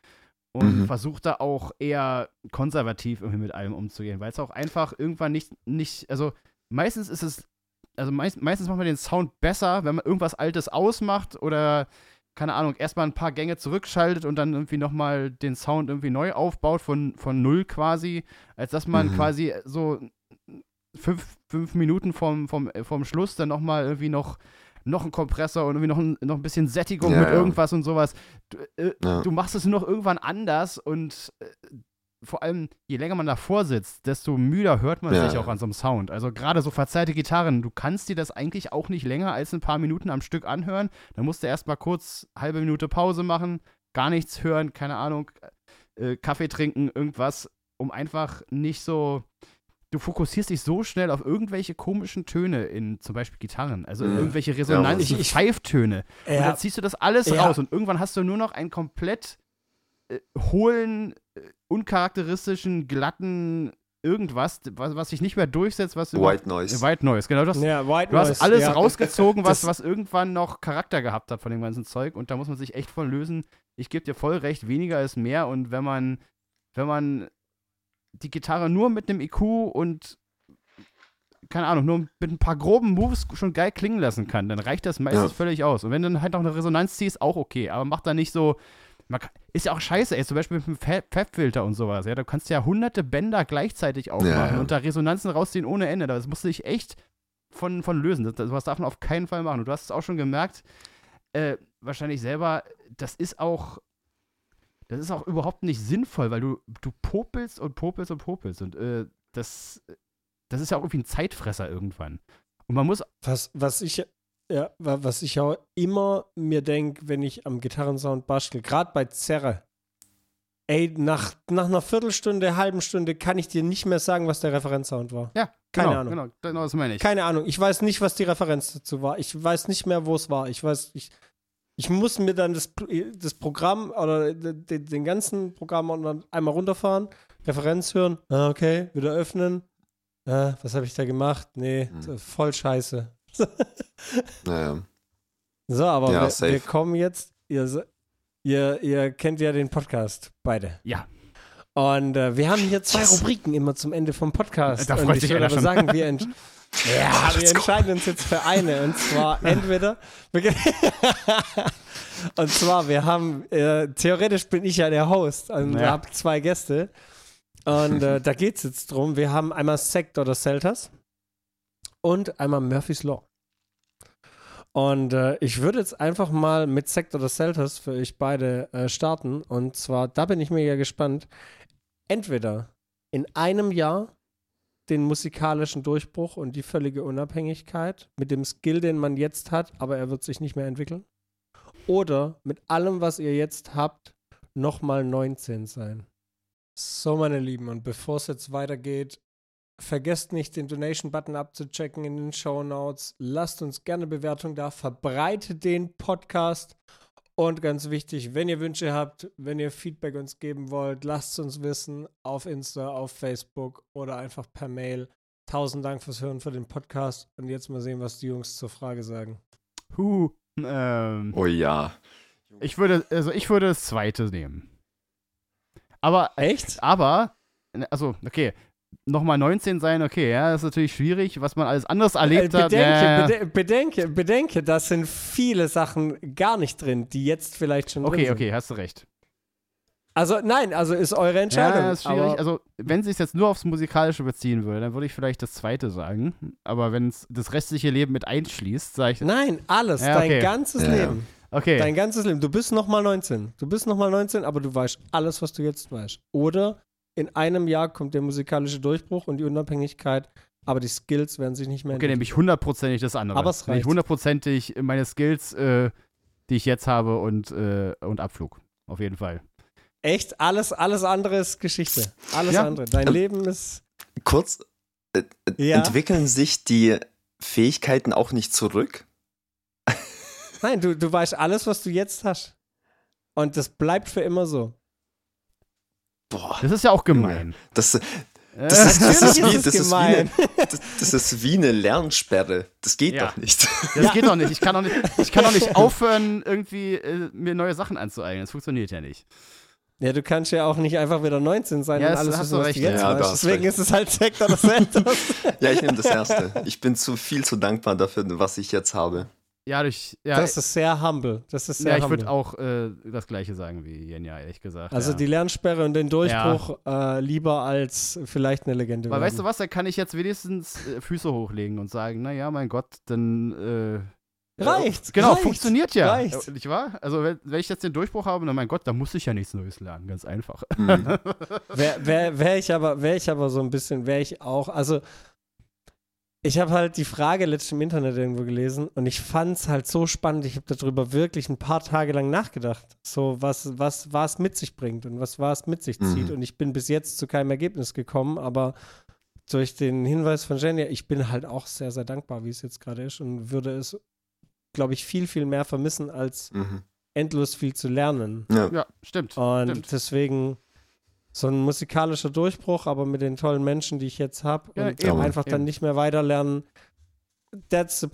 C: Und
B: Mhm.
C: versuche da auch eher konservativ irgendwie mit allem umzugehen, weil es auch einfach irgendwann nicht, nicht, also meistens ist es, also meist, meistens macht man den Sound besser, wenn man irgendwas Altes ausmacht oder, keine Ahnung, erstmal ein paar Gänge zurückschaltet und dann irgendwie nochmal den Sound irgendwie neu aufbaut von, von null quasi, als dass man
B: Mhm.
C: quasi so fünf, fünf Minuten vom, vom, vom Schluss dann nochmal irgendwie noch noch ein Kompressor und irgendwie noch ein, noch ein bisschen Sättigung
B: Ja,
C: mit
B: ja.
C: irgendwas und sowas. Du, äh,
B: Ja.
C: du machst es nur noch irgendwann anders und äh, vor allem, je länger man davor sitzt, desto müder hört man sich auch an so einem Sound. Also gerade so verzerrte Gitarren, du kannst dir das eigentlich auch nicht länger als ein paar Minuten am Stück anhören. Dann musst du erstmal kurz halbe Minute Pause machen, gar nichts hören, keine Ahnung, äh, Kaffee trinken, irgendwas, um einfach nicht so. Du fokussierst dich so schnell auf irgendwelche komischen Töne in zum Beispiel Gitarren, also
B: Ja.
C: irgendwelche Resonanzen,
D: Ich- ich-
C: Pfeiftöne. Und
D: Ja.
C: dann ziehst du das alles
D: Ja.
C: raus und irgendwann hast du nur noch einen komplett äh, hohlen, äh, uncharakteristischen, glatten irgendwas, was, was sich nicht mehr durchsetzt, was
B: White Noise.
C: White Noise, genau. Du hast,
D: Ja, White
C: du hast
D: Noise,
C: alles
D: ja.
C: rausgezogen, was,
D: Das-
C: was irgendwann noch Charakter gehabt hat von dem ganzen Zeug und da muss man sich echt von lösen. Ich gebe dir voll recht, weniger ist mehr und wenn man, wenn man die Gitarre nur mit einem IQ und keine Ahnung, nur mit ein paar groben Moves schon geil klingen lassen kann, dann reicht das meistens
B: Ja.
C: völlig aus. Und wenn du dann halt noch eine Resonanz ziehst, auch okay. Aber mach da nicht so. Kann, ist ja auch scheiße, ey, zum Beispiel mit dem Fab-Filter und sowas. Ja, du kannst ja hunderte Bänder gleichzeitig aufmachen
B: Ja, ja.
C: und da Resonanzen rausziehen ohne Ende. Das musst du dich echt von, von lösen. Das, das, was darf man auf keinen Fall machen. Und du hast es auch schon gemerkt, äh, wahrscheinlich selber, das ist auch. Das ist auch überhaupt nicht sinnvoll, weil du, du popelst und popelst und popelst. Und äh, das, das ist ja auch irgendwie ein Zeitfresser irgendwann. Und man muss
D: Was, was ich ja, wa- was ich auch immer mir denke, wenn ich am Gitarrensound bastel, gerade bei Zerre, ey, nach, nach einer Viertelstunde, halben Stunde kann ich dir nicht mehr sagen, was der Referenzsound war.
C: Ja,
D: Keine
C: genau,
D: Ahnung.
C: Genau, genau, das meine ich.
D: Keine Ahnung. Ich weiß nicht, was die Referenz dazu war. Ich weiß nicht mehr, wo es war. Ich weiß, ich, ich muss mir dann das, das Programm oder den, den ganzen Programm einmal runterfahren, Referenz hören. Ah, okay, wieder öffnen. Ah, was habe ich da gemacht? Nee,
B: Hm.
D: voll scheiße. (laughs)
B: Naja.
D: So, aber
B: Ja,
D: wir, wir kommen jetzt. Ihr, ihr, ihr kennt ja den Podcast, beide.
C: Ja.
D: Und äh, wir haben hier zwei
B: Yes.
D: Rubriken immer zum Ende vom Podcast.
C: Da
D: Und
C: freut
D: ich
C: sich
D: würde
C: einer
D: aber
C: schon.
D: sagen, wir, (laughs) Ja, wir
B: let's go.
D: entscheiden uns jetzt für eine. Und zwar (laughs) entweder. (laughs) und zwar, wir haben, äh, theoretisch bin ich ja der Host und
C: Ja.
D: wir haben zwei Gäste. Und äh, da geht es jetzt drum. Wir haben einmal Sect oder Celtas und einmal Murphy's Law. Und äh, ich würde jetzt einfach mal mit Sect oder Celtas für euch beide äh, starten. Und zwar, da bin ich mega gespannt. Entweder in einem Jahr den musikalischen Durchbruch und die völlige Unabhängigkeit mit dem Skill, den man jetzt hat, aber er wird sich nicht mehr entwickeln. Oder mit allem, was ihr jetzt habt, nochmal 19 sein. So, meine Lieben, und bevor es jetzt weitergeht, vergesst nicht, den Donation-Button abzuchecken in den Show Notes. Lasst uns gerne Bewertung da, verbreitet den Podcast. Und ganz wichtig, wenn ihr Wünsche habt, wenn ihr Feedback uns geben wollt, lasst es uns wissen auf Insta, auf Facebook oder einfach per Mail. Tausend Dank fürs Hören für den Podcast. Und jetzt mal sehen, was die Jungs zur Frage sagen.
C: Huh. Ähm,
B: Oh ja.
C: ich würde, also ich würde das zweite nehmen. Aber,
D: Echt?
C: aber, also, okay, nochmal 19 sein, okay, ja, das ist natürlich schwierig, was man alles anderes erlebt
D: Äh,
C: hat.
D: bedenke,
C: ja.
D: bede bedenke, bedenke, das sind viele Sachen gar nicht drin, die jetzt vielleicht schon drin
C: Okay,
D: sind.
C: okay, hast du recht.
D: Also nein, also ist eure Entscheidung.
C: Ja, ist schwierig.
D: aber
C: Also, wenn sie es jetzt nur aufs Musikalische beziehen würde, dann würde ich vielleicht das zweite sagen. Aber wenn es das restliche Leben mit einschließt, sage ich.
D: nein, alles,
C: Ja, okay.
D: dein ganzes
B: Ja, ja.
D: Leben.
C: Okay.
D: Dein ganzes Leben. Du bist nochmal 19. Du bist nochmal 19, aber du weißt alles, was du jetzt weißt. Oder in einem Jahr kommt der musikalische Durchbruch und die Unabhängigkeit, aber die Skills werden sich nicht mehr
C: Okay, nämlich hundertprozentig das andere.
D: Aber es
C: Nämlich
D: reicht.
C: hundertprozentig meine Skills, äh, die ich jetzt habe und, äh, und Abflug. Auf jeden Fall.
D: Echt, alles, alles andere ist Geschichte. Alles
C: Ja.
D: andere. Dein
B: Ähm,
D: Leben ist.
B: Kurz, äh, äh,
D: Ja.
B: entwickeln sich die Fähigkeiten auch nicht zurück?
D: Nein, du, du weißt alles, was du jetzt hast. Und das bleibt für immer so.
B: Boah,
C: Das ist ja auch gemein.
B: das,
C: Äh,
B: das, ist, das, ist, wie, das,
D: es
B: ist wie eine,
D: gemein.
B: das, das ist wie eine Lernsperre. Das geht
C: Ja.
B: doch nicht.
C: das geht doch nicht. Ich kann doch nicht, ich kann doch nicht aufhören, irgendwie äh, mir neue Sachen anzueignen. Das funktioniert ja nicht.
D: Ja, du kannst ja auch nicht einfach wieder 19 sein
C: Ja,
D: und
C: das
D: alles
C: hast
D: wissen, was
C: recht.
D: du jetzt
B: Ja,
D: weißt.
B: hast
D: Deswegen
B: recht.
D: ist es halt Sektor des Centers. (laughs)
B: Ja, ich nehme das Erste. Ich bin zu viel zu dankbar dafür, was ich jetzt habe.
C: Ja, durch, ja,
D: Das ist sehr humble. Das ist sehr
C: ja ich würde auch äh, das Gleiche sagen wie Jenja, ehrlich gesagt.
D: Also
C: ja.
D: die Lernsperre und den Durchbruch äh, lieber als vielleicht eine Legende.
C: Aber
D: werden.
C: weißt du was, da kann ich jetzt wenigstens äh, Füße hochlegen und sagen, naja, mein Gott, dann äh,
D: Reicht.
C: Genau,
D: reicht,
C: funktioniert ja.
D: Reicht.
C: Äh, Nicht wahr? Also, wenn, wenn ich jetzt den Durchbruch habe, dann mein Gott, dann muss ich ja nichts Neues lernen. Ganz einfach.
B: Mhm. (laughs)
D: Wäre wär, wär ich aber, wäre ich aber so ein bisschen, wäre ich auch, also ich habe halt die Frage letztens im Internet irgendwo gelesen und ich fand es halt so spannend. Ich habe darüber wirklich ein paar Tage lang nachgedacht. So, was, was, was mit sich bringt und was, was mit sich zieht.
B: Mhm.
D: Und ich bin bis jetzt zu keinem Ergebnis gekommen, aber durch den Hinweis von Jenny, ich bin halt auch sehr, sehr dankbar, wie es jetzt gerade ist und würde es, glaube ich, viel, viel mehr vermissen, als
B: Mhm.
D: endlos viel zu lernen.
B: Ja.
C: ja, stimmt.
D: Und
C: stimmt.
D: deswegen so ein musikalischer Durchbruch, aber mit den tollen Menschen, die ich jetzt habe
C: Ja,
D: und
B: eben,
D: einfach dann
C: eben.
D: nicht mehr weiterlernen. That's the,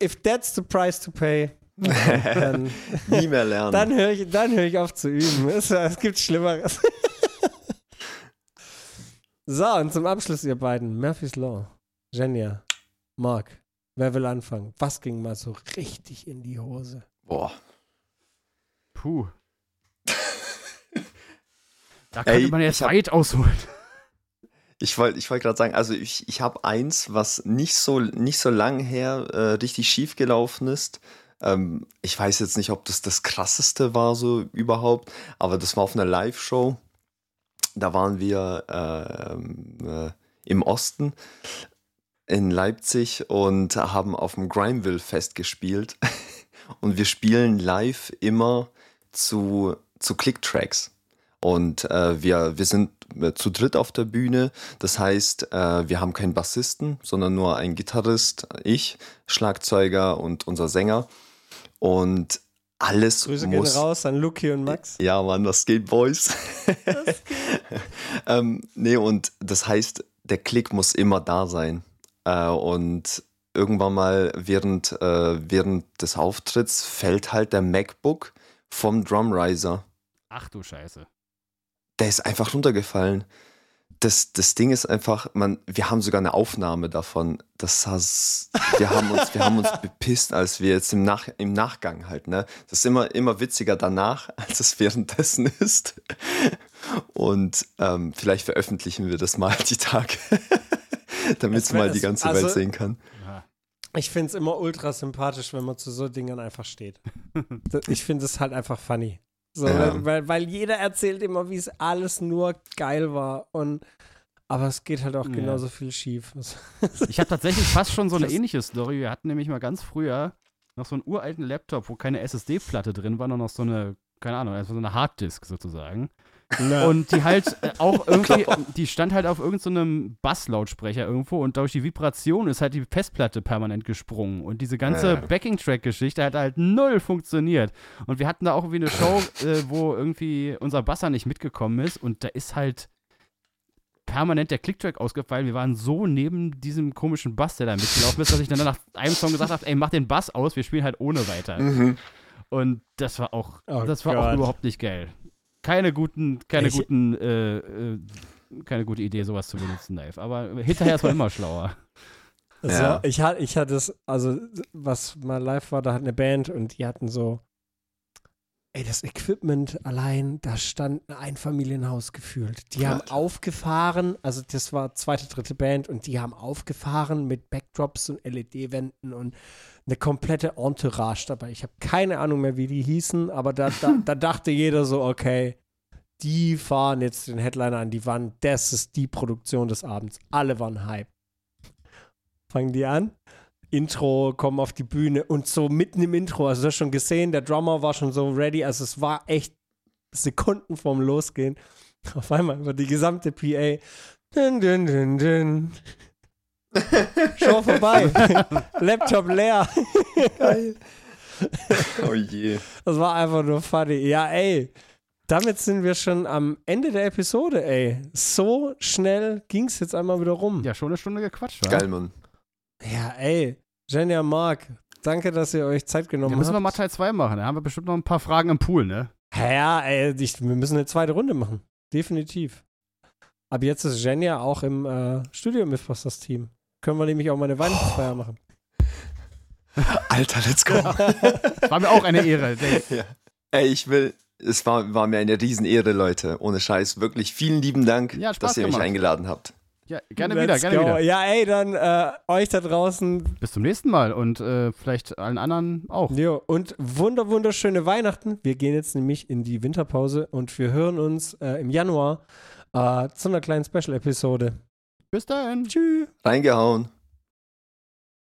D: if that's the price to pay, (laughs) dann,
B: Nie mehr lernen.
D: dann höre ich, dann hör ich auf zu üben. Es, es gibt Schlimmeres. (laughs) so, und zum Abschluss, ihr beiden. Murphy's Law, Genia, Mark, wer will anfangen? Was ging mal so richtig in die Hose?
B: Boah.
C: Puh. Da
B: Ey,
C: könnte man jetzt weit ausholen.
B: Ich wollte ich wollt gerade sagen, also ich, ich habe eins, was nicht so, nicht so lang her äh, richtig schief gelaufen ist. Ähm, ich weiß jetzt nicht, ob das das krasseste war so überhaupt, aber das war auf einer Live-Show. Da waren wir ähm, äh, im Osten in Leipzig und haben auf dem Grimeville-Fest gespielt. (laughs) Und wir spielen live immer zu, zu Click-Tracks. Und äh, wir, wir sind äh, zu dritt auf der Bühne. Das heißt, äh, wir haben keinen Bassisten, sondern nur einen Gitarrist, ich, Schlagzeuger und unser Sänger. Und alles
D: Grüße gehen
B: muss.
D: raus an Luki und Max.
B: Ja, Mann, das geht, Boys. (laughs) ähm, nee, und das heißt, der Klick muss immer da sein. Äh, und irgendwann mal während, äh, während des Auftritts fällt halt der MacBook vom Drumriser.
C: Ach du Scheiße.
B: Der ist einfach runtergefallen. das, das Ding ist einfach, man, wir haben sogar eine Aufnahme davon. Das has, wir haben uns, wir haben uns (laughs) bepisst, als wir jetzt im, Nach, im Nachgang halt, ne? Das ist immer, immer witziger danach, (laughs) als es währenddessen ist. Und ähm, vielleicht veröffentlichen wir das mal die Tage, (laughs) damit
D: Es
B: mal die ganze
D: also-
B: Welt sehen kann.
D: Ich finde es immer ultra sympathisch, wenn man zu so Dingen einfach steht. Ich finde es halt einfach funny. So,
B: Ja.
D: weil, weil, jeder erzählt immer, wie es alles nur geil war. Und aber es geht halt auch
C: Ja.
D: genauso viel schief. (laughs)
C: Ich habe tatsächlich fast schon so eine
D: Das-
C: ähnliche Story. Wir hatten nämlich mal ganz früher noch so einen uralten Laptop, wo keine SSD-Platte drin war, sondern noch so eine, keine Ahnung, also so eine Harddisk sozusagen.
D: Na,
C: Und die halt äh, auch (laughs) irgendwie, die stand halt auf irgendeinem Basslautsprecher irgendwo und durch die Vibration ist halt die Festplatte permanent gesprungen. Und diese ganze
B: Ja.
C: Backing-Track-Geschichte hat halt null funktioniert. Und wir hatten da auch irgendwie eine Show, äh, wo irgendwie unser Basser nicht mitgekommen ist und da ist halt permanent der Clicktrack ausgefallen. Wir waren so neben diesem komischen Bass, der da mitgelaufen ist, dass ich dann nach einem Song gesagt habe, ey, mach den Bass aus, wir spielen halt ohne weiter.
B: Mhm.
C: Und das war auch,
D: Oh
C: das war auch
D: Gott.
C: überhaupt nicht geil. Keine guten, keine
D: Ich-
C: guten, äh, äh, keine gute Idee, sowas zu benutzen live. Aber hinterher ist man immer schlauer. (laughs)
D: so,
B: Ja.
D: ich, hatte, ich hatte es, also was mal live war, da hat eine Band und die hatten so, ey, das Equipment allein, da stand ein Einfamilienhaus gefühlt. Die haben
B: Alter.
D: aufgefahren, also das war zweite, dritte Band und die haben aufgefahren mit Backdrops und LED-Wänden und eine komplette Entourage dabei. Ich habe keine Ahnung mehr, wie die hießen, aber da, da, (laughs) da dachte jeder so, okay, die fahren jetzt den Headliner an die Wand, das ist die Produktion des Abends. Alle waren hype. Fangen die an, Intro, kommen auf die Bühne und so mitten im Intro, also du hast schon gesehen, der Drummer war schon so ready, also es war echt Sekunden vorm Losgehen. (laughs) Auf einmal über die gesamte PA. Dün, dün, dün, dün. Show vorbei. (laughs) (laughs) Laptop leer.
B: Geil. oh je.
D: Das war einfach nur funny. Ja, ey. Damit sind wir schon am Ende der Episode, ey. So schnell ging es jetzt einmal wieder rum.
C: Ja, schon eine Stunde gequatscht, wa?
B: Geil, Mann.
D: Ja, ey. Jenja, Mark, danke, dass ihr euch Zeit genommen
C: Ja, müssen wir
D: habt.
C: mal Teil 2 machen. Da haben wir bestimmt noch ein paar Fragen im Pool, ne?
D: Ja, ey, ich, wir müssen eine zweite Runde machen. Definitiv. Aber jetzt ist Jenja auch im äh, Studio Mythbusters Team. Können wir nämlich auch mal eine Weihnachtsfeier machen. (laughs)
B: Alter, let's go. (laughs)
C: War mir auch eine Ehre. (laughs)
B: Ja. Ey, ich will, es war, war mir eine Riesenehre, Leute. Ohne Scheiß. Wirklich vielen lieben Dank,
C: Ja,
B: dass ihr mich
C: gemacht.
B: eingeladen habt.
C: Ja, gerne
D: Let's
C: wieder, gerne
D: go.
C: wieder.
D: Ja, ey, dann äh, euch da draußen.
C: Bis zum nächsten Mal und äh, vielleicht allen anderen auch.
D: Jo, und wunder, wunderschöne Weihnachten. Wir gehen jetzt nämlich in die Winterpause und wir hören uns äh, im Januar äh, zu einer kleinen Special-Episode.
C: Bis dahin.
D: Tschüss.
B: Reingehauen.